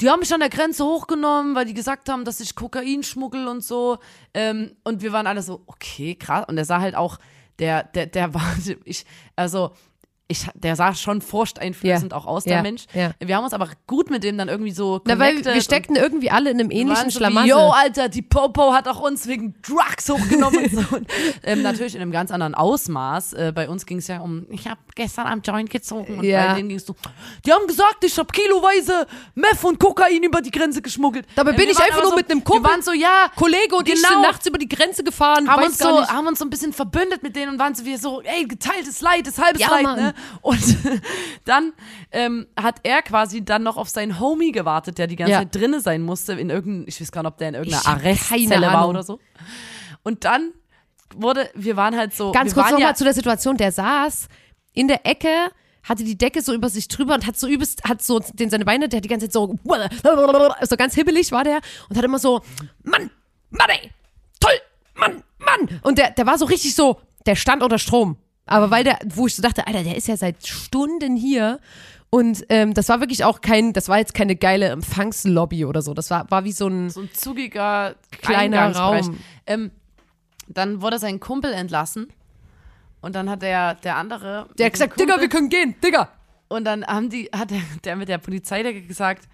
die haben mich an der Grenze hochgenommen, weil die gesagt haben, dass ich Kokain schmuggel und so. Ähm, und wir waren alle so, okay, krass. Und der sah halt auch, der, der, der war, ich, also, ich, der sah schon furchteinflößend Ja. auch aus, Ja. der Mensch. Ja. Wir haben uns aber gut mit dem dann irgendwie so Na, weil wir steckten irgendwie alle in einem ähnlichen so Schlamassel. Yo, Alter, die Popo hat auch uns wegen Drugs hochgenommen und so. Und, ähm, natürlich in einem ganz anderen Ausmaß. Äh, bei uns ging es ja um, ich habe gestern am Joint gezogen und Ja. bei denen ging es so, die haben gesagt, ich habe kiloweise Meth und Kokain über die Grenze geschmuggelt. Dabei Ähm, bin wir ich einfach nur so, mit einem Wir Kumpel- waren so, ja, Kollege und ich Genau. sind nachts über die Grenze gefahren. haben uns, so, haben uns so ein bisschen verbündet mit denen und waren so wie so, ey, geteiltes Leid ist halbes Ja, Leid, ne? Und dann ähm, hat er quasi dann noch auf seinen Homie gewartet, der die ganze Ja. Zeit drinne sein musste, in irgendeinem, ich weiß gar nicht, ob der in irgendeiner Arrestzelle war oder so. Und dann wurde, wir waren halt so, Ganz kurz nochmal ja, zu der Situation, der saß in der Ecke, hatte die Decke so über sich drüber und hat so übelst, hat so den seine Beine, der hat die ganze Zeit so, so ganz hibbelig war der und hat immer so, Mann, Mann, ey, toll, Mann, Mann. Und der, der war so richtig so, der stand unter Strom. Aber weil der, wo ich so dachte, Alter, der ist ja seit Stunden hier. Und ähm, das war wirklich auch kein, das war jetzt keine geile Empfangslobby oder so. Das war, war wie so ein, so ein zugiger Kleiner. Raum. Ähm, dann wurde sein Kumpel entlassen und dann hat der, der andere. der hat gesagt, dem Digga, Kumpel- wir können gehen, Digga. Und dann haben die, hat der, der mit der Polizeidecke gesagt,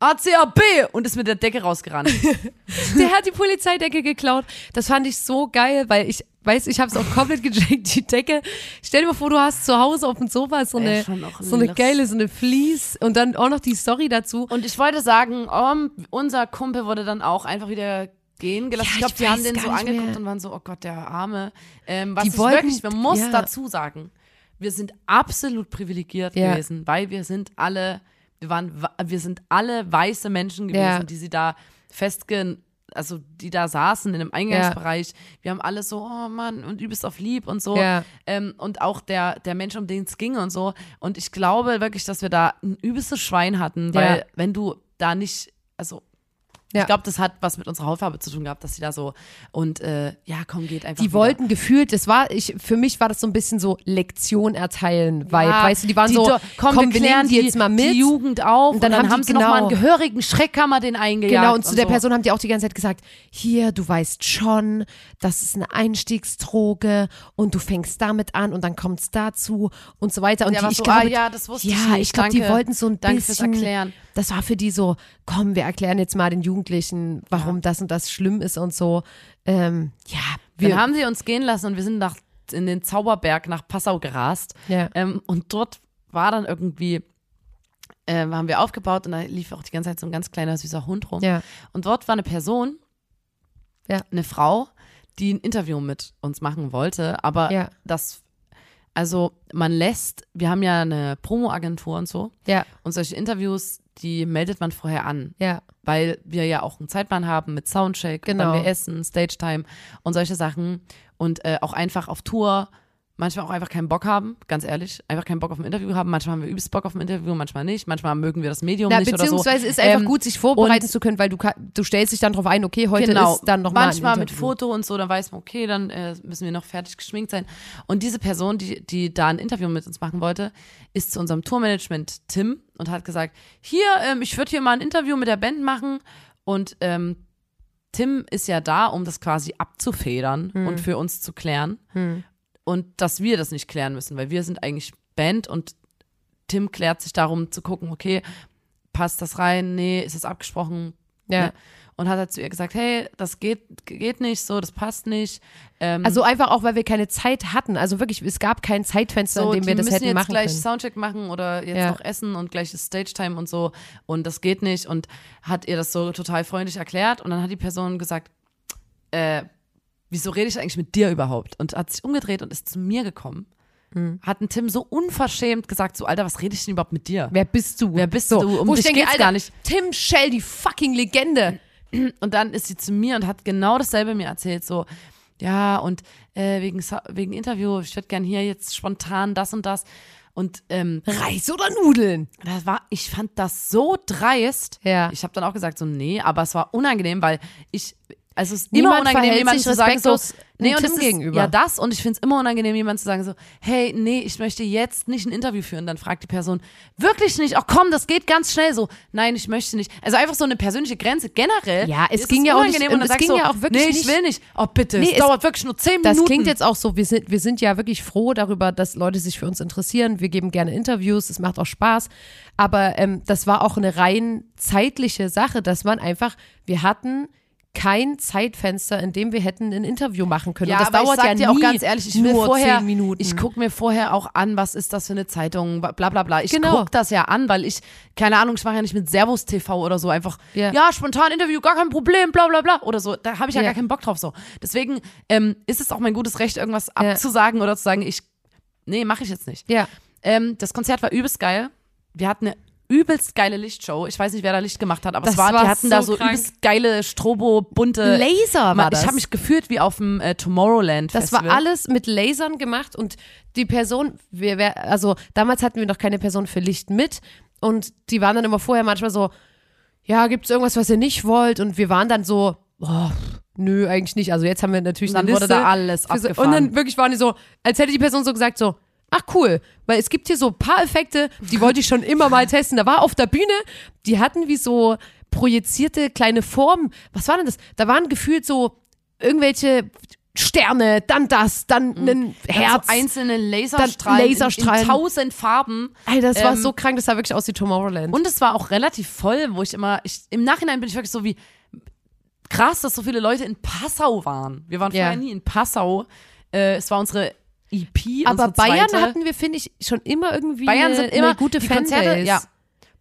ACAB und ist mit der Decke rausgerannt. Der hat die Polizeidecke geklaut. Das fand ich so geil, weil ich weiß, ich habe es auch komplett gecheckt, die Decke. Stell dir mal vor, du hast zu Hause auf dem Sofa so eine, so eine geile, so eine Fleece und dann auch noch die Story dazu. Und ich wollte sagen, um, unser Kumpel wurde dann auch einfach wieder gehen gelassen. Ja, ich glaube, die haben den so angeguckt mehr. und waren so, oh Gott, der Arme. Ähm, was Die ich wollten- wirklich, man muss ja. dazu sagen, wir sind absolut privilegiert Ja. gewesen, weil wir sind alle, wir waren, wa- wir sind alle weiße Menschen gewesen, Ja. die sie da festge also die da saßen in dem Eingangsbereich, wir haben alle so, oh Mann, und übelst auf lieb und so. Ja. Ähm, und auch der, der Mensch, um den es ging und so. Und ich glaube wirklich, dass wir da ein übelstes Schwein hatten, weil Ja. wenn du da nicht, also Ja. ich glaube, das hat was mit unserer Hautfarbe zu tun gehabt, dass sie da so und äh, ja, komm, geht einfach. Die wieder. wollten gefühlt, das war, ich, für mich war das so ein bisschen so Lektion erteilen, weil, Ja, weißt du, die waren die so, do- komm, wir klären nehmen die jetzt mal mit. Die Jugend auf und dann, haben, die- sie noch mal einen genau. gehörigen Schreckkammer den eingejagt. Genau, und zu der so. Person haben die auch die ganze Zeit gesagt, hier, du weißt schon, das ist eine Einstiegsdroge und du fängst damit an und dann kommt es dazu und so weiter. Und Ja, die, ich so, glaube, ah, ja, das wusste ja, ich ich glaube, die wollten so ein Danke fürs bisschen, Erklären. das war für die so, komm, wir erklären jetzt mal den Jugendlichen, warum das und das schlimm ist und so. Ähm, ja, wir Dann haben sie uns gehen lassen und wir sind nach, in den Zauberberg nach Passau gerast. Ja. Ähm, und dort war dann irgendwie, äh, haben wir aufgebaut und da lief auch die ganze Zeit so ein ganz kleiner süßer Hund rum. Ja. Und dort war eine Person, Ja. eine Frau, die ein Interview mit uns machen wollte, aber Ja. das, also man lässt, wir haben ja eine Promo-Agentur und so ja, und solche Interviews, die meldet man vorher an. ja, weil wir ja auch einen Zeitplan haben mit Soundcheck, Genau. wann wir essen, Stage-Time und solche Sachen und äh, auch einfach auf Tour manchmal auch einfach keinen Bock haben, ganz ehrlich, einfach keinen Bock auf ein Interview haben. Manchmal haben wir übelst Bock auf ein Interview, manchmal nicht. Manchmal mögen wir das Medium Na, nicht oder so. beziehungsweise ist einfach Ähm, gut, sich vorbereiten zu können, weil du, du stellst dich dann drauf ein, okay, heute genau. ist dann nochmal Manchmal ein mit. Foto und so, dann weiß man, okay, dann äh, müssen wir noch fertig geschminkt sein. Und diese Person, die, die da ein Interview mit uns machen wollte, ist zu unserem Tourmanagement Tim und hat gesagt, hier, ähm, ich würde hier mal ein Interview mit der Band machen und ähm, Tim ist ja da, um das quasi abzufedern Hm. und für uns zu klären. Und dass wir das nicht klären müssen, weil wir sind eigentlich Band und Tim klärt sich darum zu gucken, okay, passt das rein? Nee, ist es abgesprochen? Ja. Ne? Und hat halt zu ihr gesagt, hey, das geht, geht nicht so, das passt nicht. Ähm, Also einfach auch, weil wir keine Zeit hatten. Also wirklich, es gab kein Zeitfenster, so, in dem wir das müssen hätten jetzt machen gleich können. Soundcheck machen oder jetzt Ja. noch essen und gleich ist Stage-Time und so und das geht nicht und hat ihr das so total freundlich erklärt und dann hat die Person gesagt, äh, wieso rede ich eigentlich mit dir überhaupt? Und hat sich umgedreht und ist zu mir gekommen. Hm. Hat ein Tim so unverschämt gesagt, so Alter, was rede ich denn überhaupt mit dir? Wer bist du? Wer bist so, du? Um Wo ich dich denke, geht's Alter, gar nicht. Tim Shell, die fucking Legende. Und dann ist sie zu mir und hat genau dasselbe mir erzählt, so, ja, und äh, wegen, wegen Interview, ich würde gern hier jetzt spontan das und das. Und ähm, Reis oder Nudeln? das war, ich fand das so dreist. Ja. Ich habe dann auch gesagt, so, nee, aber es war unangenehm, weil ich, also es ist immer unangenehm, jemandem zu sagen, so, nee, und Tim gegenüber. Ja, das, und ich finde es immer unangenehm, jemandem zu sagen, so, hey, nee, ich möchte jetzt nicht ein Interview führen. Dann fragt die Person, wirklich nicht, ach komm, das geht ganz schnell so. Nein, ich möchte nicht. Also einfach so eine persönliche Grenze generell. Ja, es ging ja auch nicht- unangenehm und dann es ging du, ja auch wirklich nee, ich will nicht. Oh, bitte, Nee, es es- dauert wirklich nur zehn Das Minuten. klingt jetzt auch so, wir sind, wir sind ja wirklich froh darüber, dass Leute sich für uns interessieren. Wir geben gerne Interviews, es macht auch Spaß. Aber ähm, das war auch eine rein zeitliche Sache, dass man einfach, wir hatten kein Zeitfenster, in dem wir hätten ein Interview machen können. Ja, Und das dauert ich sag ja dir nie auch ganz ehrlich, ich will nur vorher, zehn Minuten. ich gucke mir vorher auch an, was ist das für eine Zeitung, bla bla bla. Ich Genau. guck das ja an, weil ich, keine Ahnung, ich mache ja nicht mit Servus TV oder so einfach, Ja. ja, spontan Interview, gar kein Problem, bla bla bla oder so. Da habe ich ja, Ja. gar keinen Bock drauf so. Deswegen ähm, ist es auch mein gutes Recht, irgendwas abzusagen oder zu sagen, ich, nee, mache ich jetzt nicht. ja. Ähm, das Konzert war übelst geil. Wir hatten eine übelst geile Lichtshow. Ich weiß nicht, wer da Licht gemacht hat, aber Das es war, war die hatten da so so krank. übelst geile Strobo, bunte Laser war das. Ich habe mich gefühlt wie auf dem äh, Tomorrowland Das Festival. war alles mit Lasern gemacht und die Person, wir, wir, also damals hatten wir noch keine Person für Licht mit und die waren dann immer vorher manchmal so, ja, gibt es irgendwas, was ihr nicht wollt? Und wir waren dann so, oh, nö, eigentlich nicht. Also jetzt haben wir natürlich Und dann eine wurde Liste da alles so- abgefahren. Und dann wirklich waren die so, als hätte die Person so gesagt so, ach cool, weil es gibt hier so ein paar Effekte, die wollte ich schon immer mal testen. Da war auf der Bühne, die hatten wie so projizierte kleine Formen. Was war denn das? Da waren gefühlt so irgendwelche Sterne, dann das, dann ein Dann Herz. So einzelne Laserstrahlen, Laserstrahlen. In, in tausend Farben. Ey, das war Ähm, so krank, das sah wirklich aus wie Tomorrowland. Und es war auch relativ voll, wo ich immer, ich, im Nachhinein bin ich wirklich so wie, krass, dass so viele Leute in Passau waren. Wir waren Ja. vorher nie in Passau. Äh, es war unsere EP, Aber Bayern zweite. hatten wir, finde ich, schon immer irgendwie Bayern eine, sind immer eine gute. Konzerte, ja.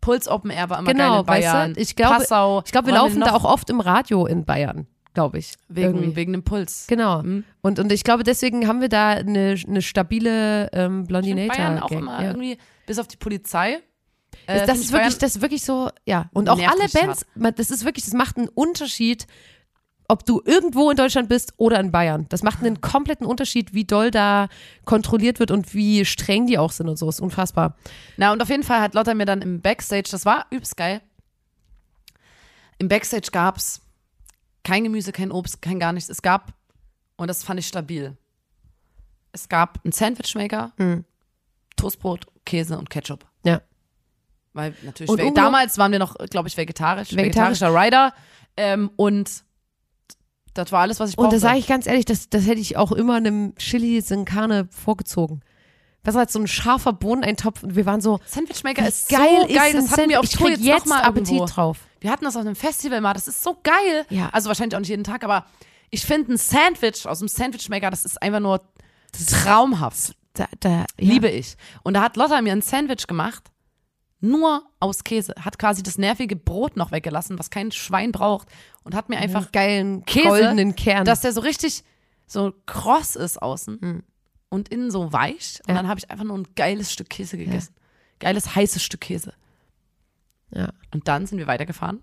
Puls Open Air war immer geil Genau, in Bayern. weißt du? Ich glaube, Passau. ich glaube, wir laufen da auch oft im Radio in Bayern, glaube ich. wegen, Irgendwie. wegen dem Puls. Genau. Mhm. Und, und ich glaube, deswegen haben wir da eine, eine stabile ähm, Blondinator. Bayern auch immer ja. irgendwie, bis auf die Polizei. Äh, das, ist ich wirklich, Bayern- das ist wirklich so, ja. Und auch alle Bands, das ist wirklich, das macht einen Unterschied, ob du irgendwo in Deutschland bist oder in Bayern. Das macht einen kompletten Unterschied, wie doll da kontrolliert wird und wie streng die auch sind und so. Ist unfassbar. Na, und auf jeden Fall hat Lotta mir dann im Backstage, das war übelst geil. Im Backstage gab's kein Gemüse, kein Obst, kein gar nichts. Es gab, und das fand ich stabil, es gab einen Sandwichmaker, Mhm. Toastbrot, Käse und Ketchup. Ja. Weil natürlich, damals waren wir noch, glaube ich, vegetarisch, Vegetarisch. vegetarischer Rider. Ähm, und das war alles, was ich Und brauchte. da sage ich ganz ehrlich, das, das hätte ich auch immer einem Chili sin Carne vorgezogen. Das war jetzt so ein scharfer Bohneneintopf und wir waren so, Sandwichmaker ist geil so ist geil. Das hatten wir auf Sandwich. Tour Ich jetzt, jetzt noch mal Appetit irgendwo. drauf. Wir hatten das auf einem Festival mal, das ist so geil. Ja. Also wahrscheinlich auch nicht jeden Tag, aber ich finde ein Sandwich aus dem Sandwichmaker, das ist einfach nur traumhaft. Da, da, ja. Liebe ich. Und da hat Lotta mir ein Sandwich gemacht, nur aus Käse. Hat quasi das nervige Brot noch weggelassen, was kein Schwein braucht. Und hat mir einfach einen geilen Käse, goldenen Kern. dass der so richtig so kross ist außen und innen so weich. Und. Ja. dann habe ich einfach nur ein geiles Stück Käse gegessen. Geiles, heißes Stück Käse. ja. Und dann sind wir weitergefahren.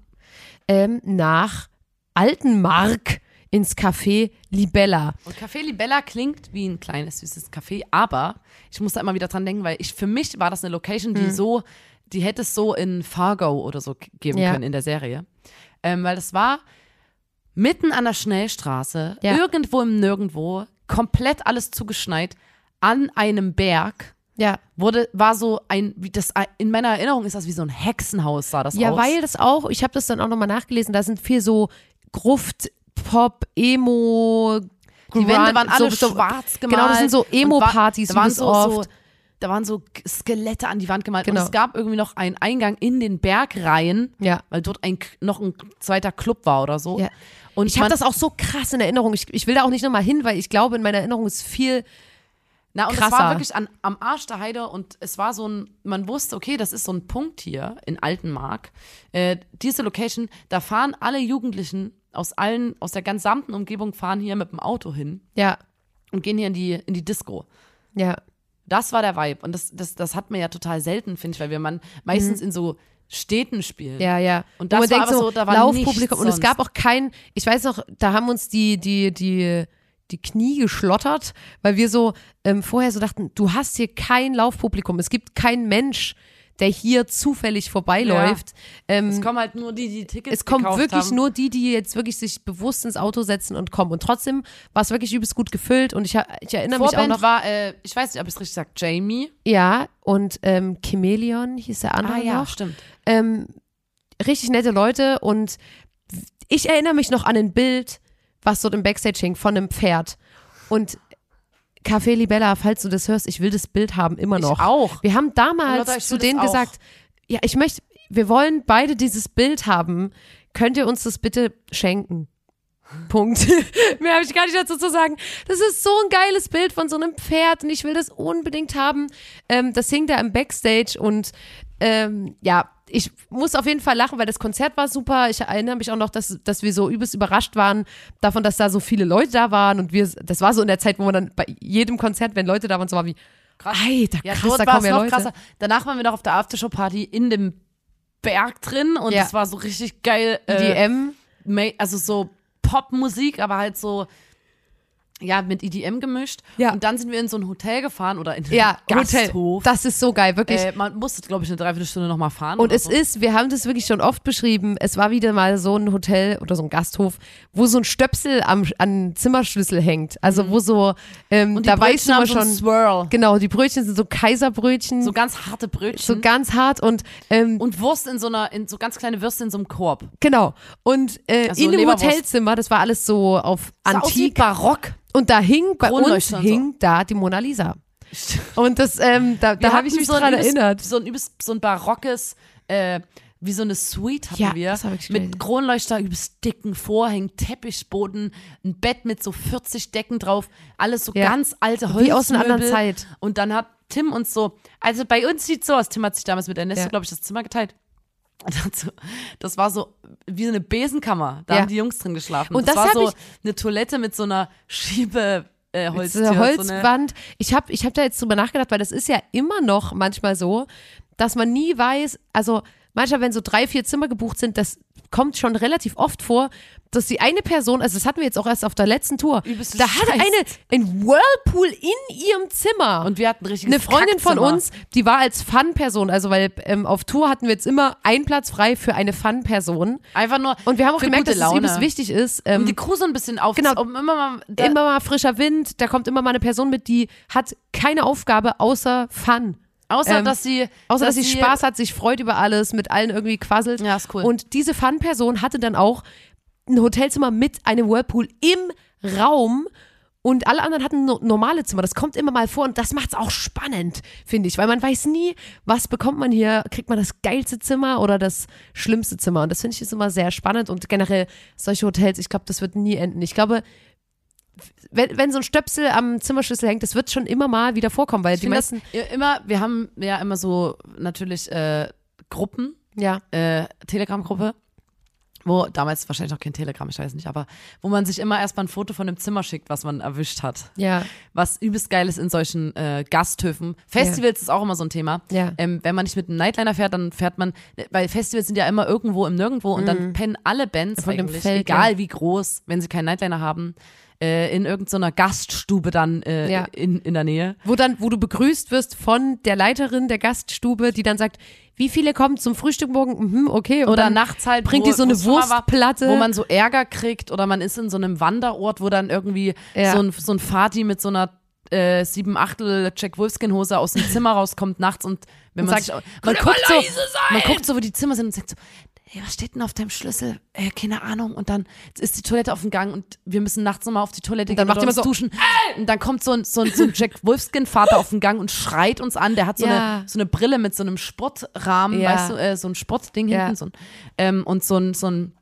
ähm, nach Altenmark ins Café Libella. Und Café Libella klingt wie ein kleines, süßes Café, aber ich muss da immer wieder dran denken, weil ich, für mich war das eine Location, die so, die hätte es so in Fargo oder so geben Ja. können in der Serie. Ähm, weil das war mitten an der Schnellstraße, Ja. irgendwo im Nirgendwo, komplett alles zugeschneit, an einem Berg. Ja. Wurde, war so ein, wie das, in meiner Erinnerung ist das wie so ein Hexenhaus, sah das Ja, aus. weil das auch, ich habe das dann auch nochmal nachgelesen, da sind viel so Gruft, Pop, Emo, Die Wände waren alle so, schwarz gemalt. Genau, das sind so Emo-Partys, Da waren so, oft. so, da waren so Skelette an die Wand gemalt. Genau. Und es gab irgendwie noch einen Eingang in den Bergreihen, Ja. weil dort ein, noch ein zweiter Club war oder so. Ja. Und Ich habe das auch so krass in Erinnerung. Ich, ich will da auch nicht nochmal hin, weil ich glaube, in meiner Erinnerung ist viel. Na, und es krasser. war wirklich an, am Arsch der Heide und es war so ein, man wusste, okay, das ist so ein Punkt hier in Altenmark. Äh, diese Location, da fahren alle Jugendlichen aus allen, aus der gesamten Umgebung fahren hier mit dem Auto hin Ja, und gehen hier in die, in die Disco. ja. Das war der Vibe. Und das, das, das hat man ja total selten, finde ich, weil wir man meistens in so Städten spielen. Mhm. Ja, ja. Und das man war aber so, da war Laufpublikum. Und es gab auch kein, ich weiß noch, da haben uns die, die, die, die Knie geschlottert, weil wir so ähm, vorher so dachten, du hast hier kein Laufpublikum. Es gibt keinen Mensch, der hier zufällig vorbeiläuft. Ähm, Es kommen halt nur die, die Tickets es gekauft wirklich haben. nur die, die jetzt wirklich sich bewusst ins Auto setzen und kommen. Und trotzdem war es wirklich übelst gut gefüllt. Und ich, ich erinnere mich auch Vorband noch. war, äh, ich weiß nicht, ob ich es richtig sage, Jamie. Ja, und ähm, Chameleon hieß der andere noch. Ah, stimmt. ähm, richtig nette Leute und ich erinnere mich noch an ein Bild, was dort im Backstage hing, von einem Pferd. Und Café Libella, falls du das hörst, ich will das Bild haben, immer Ich noch. auch. Wir haben damals ich zu denen gesagt, ja, ich möchte, wir wollen beide dieses Bild haben. Könnt ihr uns das bitte schenken? Punkt. Mehr habe ich gar nicht dazu zu sagen. Das ist so ein geiles Bild von so einem Pferd und ich will das unbedingt haben. Ähm, das hing da im Backstage und ähm, ja, ich muss auf jeden Fall lachen, weil das Konzert war super. Ich erinnere mich auch noch, dass, dass wir so übelst überrascht waren davon, dass da so viele Leute da waren und wir, das war so in der Zeit, wo man dann bei jedem Konzert, wenn Leute da waren, so war wie, Krass. Alter, Ja, krass, da kommen ja Leute. krasser. Danach waren wir noch auf der Aftershow-Party in dem Berg drin und Ja. es war so richtig geil. Äh. Ma- also so Popmusik, aber halt so ja mit EDM gemischt. Ja. Und dann sind wir in so ein Hotel gefahren oder in einen Ja, Hotel. Gasthof. Das ist so geil, wirklich. äh, man musste, glaube ich, eine Dreiviertelstunde nochmal fahren. Und es so. ist, wir haben das wirklich schon oft beschrieben, es war wieder mal so ein Hotel oder so ein Gasthof, wo so ein Stöpsel am an Zimmerschlüssel hängt. Also wo so, ähm, Mhm. da Brötchen immer so schon, einen Swirl. genau, die Brötchen sind so Kaiserbrötchen, So so, ganz harte Brötchen. ganz hart und ähm, und Wurst in so einer, in so ganz kleine Würste in so einem Korb. genau. Und äh, Also in dem. Hotelzimmer, das war alles so auf antik. barock. Und da hing, bei uns und so. hing da die Mona Lisa. Und das, ähm, da, da habe ich mich so übelst- erinnert. So ein übelst, so ein barockes, äh, wie so eine Suite hatten Ja, wir. das wirklich crazy. mit Kronleuchter, übelst dicken Vorhängen, Teppichboden, ein Bett mit so 40 Decken drauf, alles so Ja. ganz alte Holzmöbel. Wie aus einer anderen Zeit. Und dann hat Tim uns so, also bei uns sieht so aus, Tim hat sich damals mit Ernesto, Ja. glaube ich, das Zimmer geteilt. Das war so wie so eine Besenkammer. Da Ja. haben die Jungs drin geschlafen. Und das, das war so eine Toilette mit so einer Schiebe. Äh, Holztür, dieser so eine- Holzwand. Ich habe ich hab da jetzt drüber nachgedacht, weil das ist ja immer noch manchmal so, dass man nie weiß, also manchmal, wenn so drei, vier Zimmer gebucht sind, das kommt schon relativ oft vor, dass die eine Person, also das hatten wir jetzt auch erst auf der letzten Tour, Übelste da hatte Scheiß. eine ein Whirlpool in ihrem Zimmer. Und wir hatten ein richtiges eine Freundin von uns, die war als Fun-Person, also weil ähm, auf Tour hatten wir jetzt immer einen Platz frei für eine Fun-Person. Einfach nur. Und wir haben auch gemerkt, dass es Laune. übelst wichtig ist. Ähm, um die Crew so ein bisschen auf. Genau. Um immer mal. Immer mal frischer Wind, da kommt immer mal eine Person mit, die hat keine Aufgabe außer Fun. Außer ähm, dass sie. Außer dass, sie Spaß hat, sich freut über alles, mit allen irgendwie quasselt. Ja, ist cool. Und diese Fun-Person hatte dann auch ein Hotelzimmer mit einem Whirlpool im Raum. Und alle anderen hatten no normale Zimmer. Das kommt immer mal vor und das macht's auch spannend, finde ich. Weil man weiß nie, was bekommt man hier. Kriegt man das geilste Zimmer oder das schlimmste Zimmer? Und das finde ich ist immer sehr spannend. Und generell solche Hotels, ich glaube, das wird nie enden. Ich glaube, wenn, wenn so ein Stöpsel am Zimmerschlüssel hängt, das wird schon immer mal wieder vorkommen, weil Ich die meisten. immer, wir haben ja immer so natürlich äh, Gruppen, Ja. äh, Telegram-Gruppe, wo damals wahrscheinlich noch kein Telegram, ich weiß nicht, aber wo man sich immer erstmal ein Foto von dem Zimmer schickt, was man erwischt hat. Ja. Was übelst geil ist in solchen äh, Gasthöfen. Festivals ist auch immer so ein Thema. Ja. Ähm, wenn man nicht mit einem Nightliner fährt, dann fährt man, weil Festivals sind ja immer irgendwo im Nirgendwo und dann pennen alle Bands Mhm. Von dem eigentlich, Feld, egal ja. wie groß, wenn sie keinen Nightliner haben, äh, in irgendeiner Gaststube dann äh, Ja. in, in der Nähe. Wo dann, wo du begrüßt wirst von der Leiterin der Gaststube, die dann sagt, wie viele kommen zum Frühstück morgen? Mhm, okay. Und Oder nachts halt, bringt wo, die so eine Wurstplatte. wo man so Ärger kriegt oder man ist in so einem Wanderort, wo dann irgendwie Ja. so ein, so ein Fati mit so einer äh, sieben Achtel Jack Wolfskin Hose aus dem Zimmer rauskommt nachts und wenn Und man sagt, sich, man "Könnt ihr guckt so, leise sein?" man guckt so, wo die Zimmer sind und sagt so, hey, was steht denn auf deinem Schlüssel? Äh, keine Ahnung. Und dann ist die Toilette auf dem Gang und wir müssen nachts nochmal auf die Toilette Und dann gehen macht uns so, duschen. Und dann kommt so ein, so ein, so ein Jack Wolfskin-Vater auf den Gang und schreit uns an. Der hat so, Ja. eine, so eine Brille mit so einem Sportrahmen, Ja. weißt du, äh, so ein Sportding Ja. hinten so ein, ähm, und so ein, so ein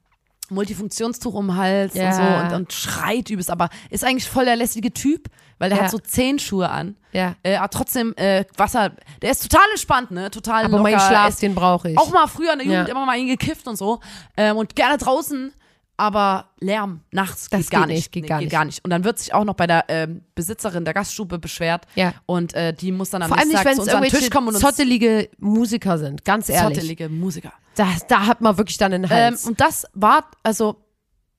Multifunktionstuch um den Hals Ja. und so und, und schreit übelst, aber ist eigentlich voll der lässige Typ, weil der Ja. hat so Zehenschuhe an. Ja. Äh, aber trotzdem äh, Wasser, der ist total entspannt, ne? Total Aber locker. mein Schlaf, ist den brauche ich. auch mal früher in der Jugend Ja. immer mal gekifft und so. Ähm, und gerne draußen, aber Lärm nachts Das geht gar geht nicht. geht Nee, gar geht nicht. gar nicht. Und dann wird sich auch noch bei der ähm, Besitzerin der Gaststube beschwert. Ja. Und äh, die muss dann am Vor allem nicht, wenn zu es unserem Tisch irgendwelche kommen und uns zottelige Musiker sind, ganz ehrlich. zottelige Musiker. Da, da hat man wirklich dann einen Ähm, Hals. und das war, also,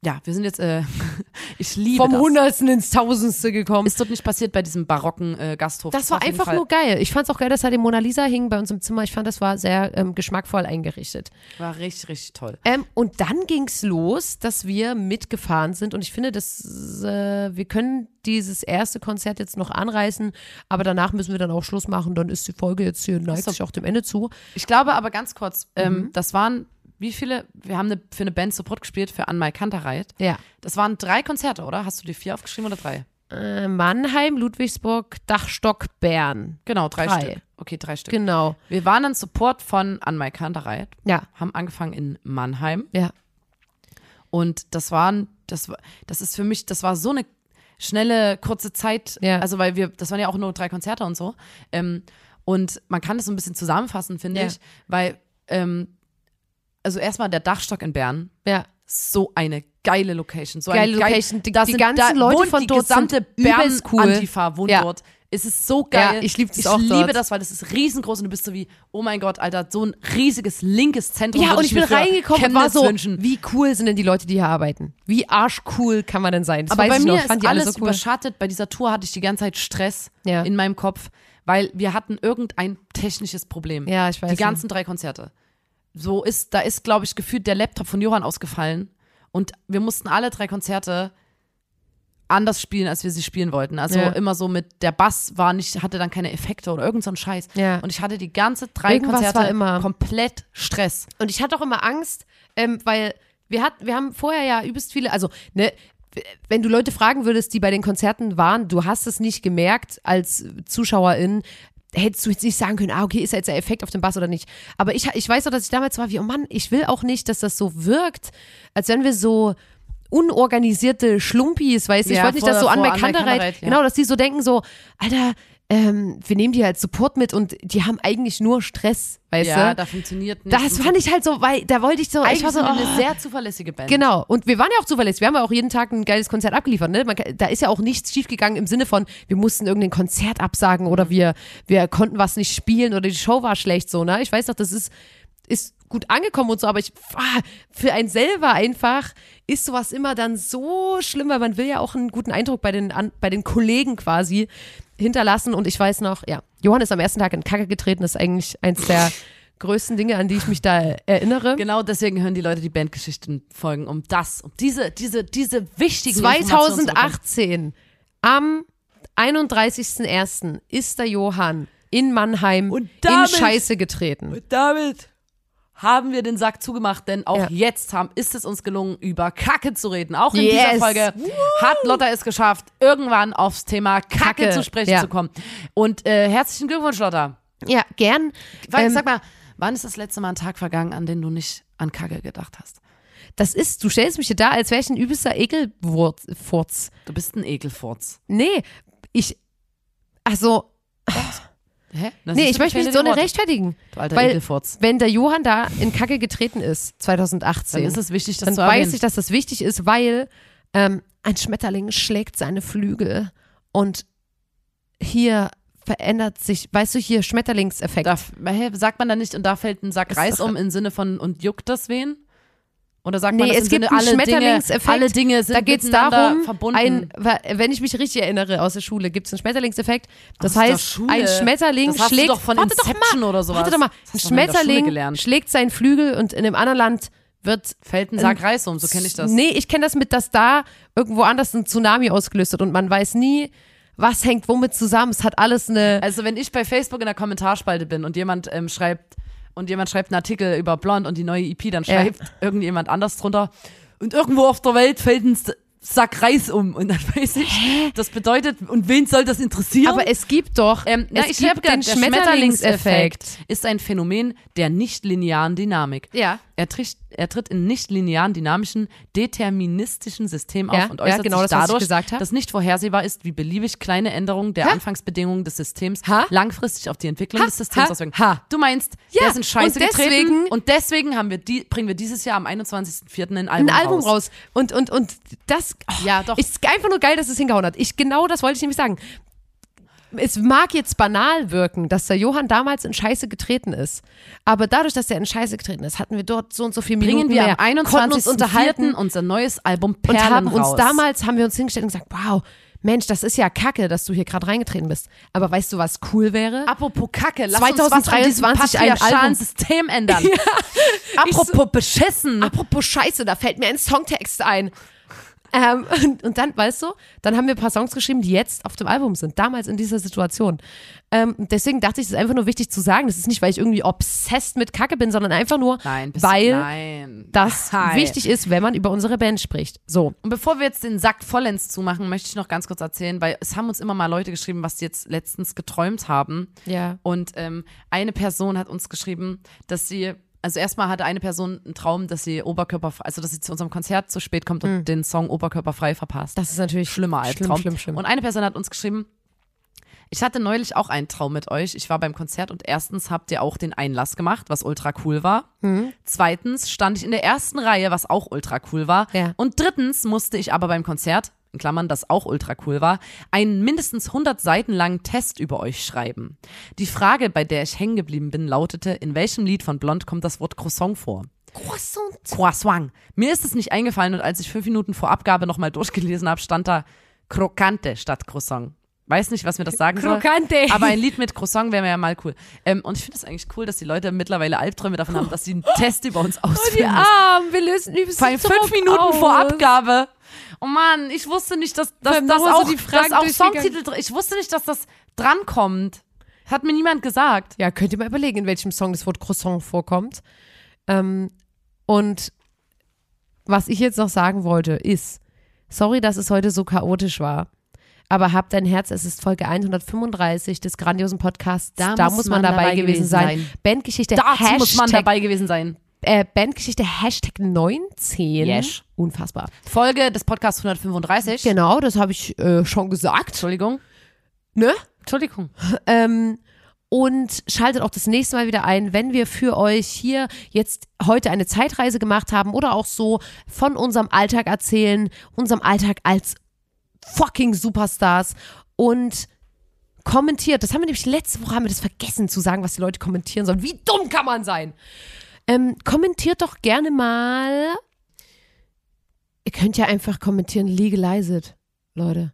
ja, wir sind jetzt, äh, ich liebe Vom das. Hundertsten ins Tausendste gekommen. Ist dort nicht passiert bei diesem barocken äh, Gasthof. Das war einfach Fall- nur geil. Ich fand es auch geil, dass da die Mona Lisa hing bei uns im Zimmer. Ich fand, das war sehr ähm, geschmackvoll eingerichtet. War richtig, richtig toll. Ähm, und dann ging's los, dass wir mitgefahren sind. Und ich finde, dass äh, wir können dieses erste Konzert jetzt noch anreißen, aber danach müssen wir dann auch Schluss machen. Dann ist die Folge jetzt hier, neigt so. sich auch dem Ende zu. Ich glaube aber ganz kurz, Mhm. ähm, das waren, wie viele, wir haben eine, für eine Band Support gespielt, für Anmal Kantereit. Ja. Das waren drei Konzerte, oder? Hast du dir vier aufgeschrieben oder drei? Äh, Mannheim, Ludwigsburg, Dachstock, Bern. Genau, drei, Drei. Stück. Okay, drei Stück. Genau. Wir waren dann Support von Anmal Kantereit, Ja. haben angefangen in Mannheim Ja. und das waren, das war, das ist für mich, das war so eine schnelle, kurze Zeit, Ja. also weil wir, das waren ja auch nur drei Konzerte und so. Ähm, und man kann das so ein bisschen zusammenfassen, finde Ja. ich, weil, ähm, also erstmal der Dachstock in Bern, Ja. so eine geile Location. So Geile geil- Location. Die- da die sind, ganzen da Leute von die dort sind gesamte übelst cool. Bern-Antifa wohnt Ja. dort. Es ist so geil. Ja, ich lieb das auch liebe dort. das, weil das ist riesengroß und du bist so wie, oh mein Gott, Alter, so ein riesiges linkes Zentrum. Ja, und ich bin reingekommen und war Chemnitz so, wünschen. wie cool sind denn die Leute, die hier arbeiten? Wie arschcool kann man denn sein? Das Aber bei mir noch. Ich ist fand die alle alles so cool. überschattet. Bei dieser Tour hatte ich die ganze Zeit Stress Ja. in meinem Kopf, weil wir hatten irgendein technisches Problem. Ja, ich weiß Die ganzen drei Konzerte. So ist, da ist, glaube ich, gefühlt der Laptop von Johann ausgefallen und wir mussten alle drei Konzerte anders spielen, als wir sie spielen wollten. Also Ja. immer so mit, der Bass war nicht, hatte dann keine Effekte oder irgend so ein Scheiß. Ja. Und ich hatte die ganze drei Irgendwas Konzerte immer. komplett Stress. Und ich hatte auch immer Angst, ähm, weil wir hatten, wir haben vorher ja übelst viele, also ne, wenn du Leute fragen würdest, die bei den Konzerten waren, du hast es nicht gemerkt als Zuschauerin, hättest du jetzt nicht sagen können, ah, okay, ist jetzt der Effekt auf dem Bass oder nicht. Aber ich, ich weiß doch, dass ich damals war wie, oh Mann, ich will auch nicht, dass das so wirkt, als wenn wir so unorganisierte Schlumpis, weißt du, ich Ja, wollte nicht, dass so an Kantereit, ja. genau, dass die so denken so, Alter, ähm, wir nehmen die als Support mit und die haben eigentlich nur Stress, weißt ja, du? da funktioniert nicht. Das fand ich halt so, weil da wollte ich so, ich eigentlich war so, wir oh. eine sehr zuverlässige Band. Genau, und wir waren ja auch zuverlässig. Wir haben ja auch jeden Tag ein geiles Konzert abgeliefert. Ne? Man, da ist ja auch nichts schiefgegangen im Sinne von, wir mussten irgendein Konzert absagen oder wir, wir konnten was nicht spielen oder die Show war schlecht so. Ne? Ich weiß doch, das ist, ist gut angekommen und so, aber ich, ah, für einen selber einfach ist sowas immer dann so schlimm, weil man will ja auch einen guten Eindruck bei den, an, bei den Kollegen quasi hinterlassen. Und ich weiß noch, ja, Johann ist am ersten Tag in Kacke getreten, das ist eigentlich eins der größten Dinge, an die ich mich da erinnere. Genau deswegen hören die Leute die Bandgeschichten-Folgen, um das, um diese, diese, diese wichtigen Informationen zu bekommen. 2018, am 31.01. ist der Johann in Mannheim Und in damit- Scheiße getreten. Und damit haben wir den Sack zugemacht, denn auch Ja. jetzt haben, ist es uns gelungen, über Kacke zu reden. Auch in Yes. dieser Folge hat Lotta es geschafft, irgendwann aufs Thema Kacke, Kacke, zu sprechen ja. zu kommen. Und äh, herzlichen Glückwunsch, Lotta. Ja, gern. Weil, Ähm, sag mal, wann ist das letzte Mal ein Tag vergangen, an den du nicht an Kacke gedacht hast? Das ist, du stellst mich hier da, als wäre ich ein übelster Ekelfurz. Du bist ein Ekelfurz. Nee, ich, also, Hä? Das nee, ich möchte mich so nicht rechtfertigen. Du alter Weil, Ekelfurz. wenn der Johann da in Kacke getreten ist, 2018, Dann ist es wichtig, das dann weiß erwähnen. ich, dass das wichtig ist, weil ähm, ein Schmetterling schlägt seine Flügel und hier verändert sich, weißt du, hier Schmetterlingseffekt. Da, sagt man da nicht, und da fällt ein Sack Reis um im Sinne von, und juckt das wen? Oder sagt man Nee, das es gibt Sinne, alle Dinge, Schmetterlingseffekt. alle Dinge sind da geht es miteinander darum, verbunden. ein, wenn ich mich richtig erinnere aus der Schule, gibt es einen Schmetterlingseffekt. Das Aus heißt, ein Schmetterling Das hast du schlägt. doch von warte Inception doch mal, oder sowas. Warte doch mal. Ein du Schmetterling schlägt seinen Flügel und in einem anderen Land wird. fällt ein Sack Reis um, so kenne ich das. Nee, ich kenne das mit, dass da irgendwo anders ein Tsunami ausgelöst wird und man weiß nie, was hängt womit zusammen. Es hat alles eine. Also wenn ich bei Facebook in der Kommentarspalte bin und jemand ähm, schreibt, und jemand schreibt einen Artikel über Blond und die neue EP, dann schreibt irgendjemand anders drunter. Und irgendwo auf der Welt fällt ein Sack Reis um. Und dann weiß ich, Hä? das bedeutet, und wen soll das interessieren? Aber es gibt doch, ähm, na, es ich gibt den Schmetterlingseffekt. Ist ein Phänomen der nicht-linearen Dynamik. Ja. Er tritt, er tritt in nicht-linearen, dynamischen, deterministischen Systemen Ja, auf und äußert ja, genau sich das, dadurch, dass nicht vorhersehbar ist, wie beliebig kleine Änderungen der Ha? Anfangsbedingungen des Systems Ha? langfristig auf die Entwicklung Ha? des Systems auswirken. Ha? Du meinst, Ja, der sind scheiße und deswegen- getreten und deswegen haben wir die, bringen wir dieses Jahr am 21.04. ein Album, ein Album raus. raus. Und, und, und das oh, Ja, doch. ist einfach nur geil, dass es hingehauen hat. Ich, genau das wollte ich nämlich sagen. Es mag jetzt banal wirken, dass der Johann damals in Scheiße getreten ist. Aber dadurch, dass er in Scheiße getreten ist, hatten wir dort so und so viele Minuten Bringen wir mehr, am konnten uns 21.04. unterhalten unser neues Album und Perlen haben uns raus. damals, haben wir uns hingestellt und gesagt, wow, Mensch, das ist ja kacke, dass du hier gerade reingetreten bist. Aber weißt du, was cool wäre? Apropos Kacke, lass 2023 uns was an ein Album. System ändern. Apropos beschissen. Apropos Scheiße, da fällt mir ein Songtext ein. Ähm, und, und dann, weißt du, dann haben wir ein paar Songs geschrieben, die jetzt auf dem Album sind, damals in dieser Situation. Ähm, deswegen dachte ich, es ist einfach nur wichtig zu sagen. Das ist nicht, weil ich irgendwie obsessed mit Kacke bin, sondern einfach nur, Nein, weil nein. das Nein. wichtig ist, wenn man über unsere Band spricht. So. Und bevor wir jetzt den Sack vollends zumachen, möchte ich noch ganz kurz erzählen, weil es haben uns immer mal Leute geschrieben, was sie jetzt letztens geträumt haben. Ja. Und ähm, eine Person hat uns geschrieben, dass sie, also erstmal hatte eine Person einen Traum, dass sie oberkörperfrei, also dass sie zu unserem Konzert zu spät kommt und den Song oberkörperfrei verpasst. Das ist natürlich schlimmer schlimm, Albtraum. schlimm, schlimm. Und eine Person hat uns geschrieben, ich hatte neulich auch einen Traum mit euch. Ich war beim Konzert und erstens habt ihr auch den Einlass gemacht, was ultra cool war. Mhm. Zweitens stand ich in der ersten Reihe, was auch ultra cool war. Ja. Und drittens musste ich aber beim Konzert, in Klammern, das auch ultra cool war, einen mindestens 100 Seiten langen Test über euch schreiben. Die Frage, bei der ich hängen geblieben bin, lautete, in welchem Lied von Blond kommt das Wort Croissant vor? Croissant. Croissant. Mir ist es nicht eingefallen und als ich fünf Minuten vor Abgabe nochmal durchgelesen habe, stand da Krokante statt Croissant. Weiß nicht, was mir das sagen soll. Krokante. Aber ein Lied mit Croissant wäre mir ja mal cool. Ähm, und ich finde es eigentlich cool, dass die Leute mittlerweile Albträume davon haben, dass sie einen Test über uns Oh, die. Armen, wir lösen übelst allem fünf Minuten vor Abgabe. Oh Mann, ich wusste nicht, dass, dass, dass nochmal so auch, die Fragen dass auch. Songtitel, dr- ich wusste nicht, dass das drankommt. Hat mir niemand gesagt. Ja, könnt ihr mal überlegen, in welchem Song das Wort Croissant vorkommt. Ähm, und was ich jetzt noch sagen wollte, ist, sorry, dass es heute so chaotisch war. Aber habt ein Herz, es ist Folge 135 des grandiosen Podcasts. Da, muss man, dabei, gewesen sein. Bandgeschichte, Dazu Hashtag, muss man dabei gewesen sein. Äh, Bandgeschichte Hashtag 19. Yes. Unfassbar. Folge des Podcasts 135. Genau, das habe ich äh, schon gesagt. Entschuldigung. Ne? Entschuldigung. Ähm, und schaltet auch das nächste Mal wieder ein, wenn wir für euch hier jetzt heute eine Zeitreise gemacht haben oder auch so von unserem Alltag erzählen, unserem Alltag als fucking Superstars und kommentiert. Das haben wir nämlich letzte Woche haben wir das vergessen zu sagen, was die Leute kommentieren sollen. Wie dumm kann man sein? Ähm, kommentiert doch gerne mal. Ihr könnt ja einfach kommentieren, legalize it, Leute.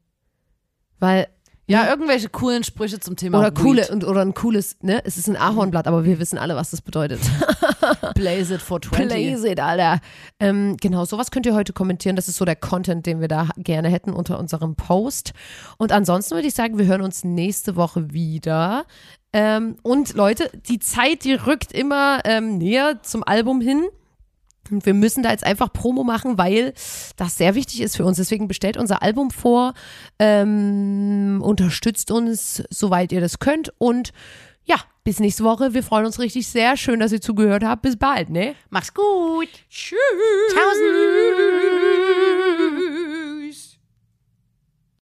Weil Ja, irgendwelche coolen Sprüche zum Thema oder coole und oder ein cooles, ne? Es ist ein Ahornblatt, aber wir wissen alle, was das bedeutet. Blaze it for 20. Blaze it, Alter. Ähm, genau, sowas könnt ihr heute kommentieren. Das ist so der Content, den wir da gerne hätten unter unserem Post. Und ansonsten würde ich sagen, wir hören uns nächste Woche wieder. Ähm, und Leute, die Zeit, die rückt immer ähm, näher zum Album hin. Und wir müssen da jetzt einfach Promo machen, weil das sehr wichtig ist für uns. Deswegen bestellt unser Album vor, ähm, unterstützt uns, soweit ihr das könnt. Und ja, bis nächste Woche. Wir freuen uns richtig sehr. Schön, dass ihr zugehört habt. Bis bald, ne? Mach's gut. Tschüss. Tschaußen.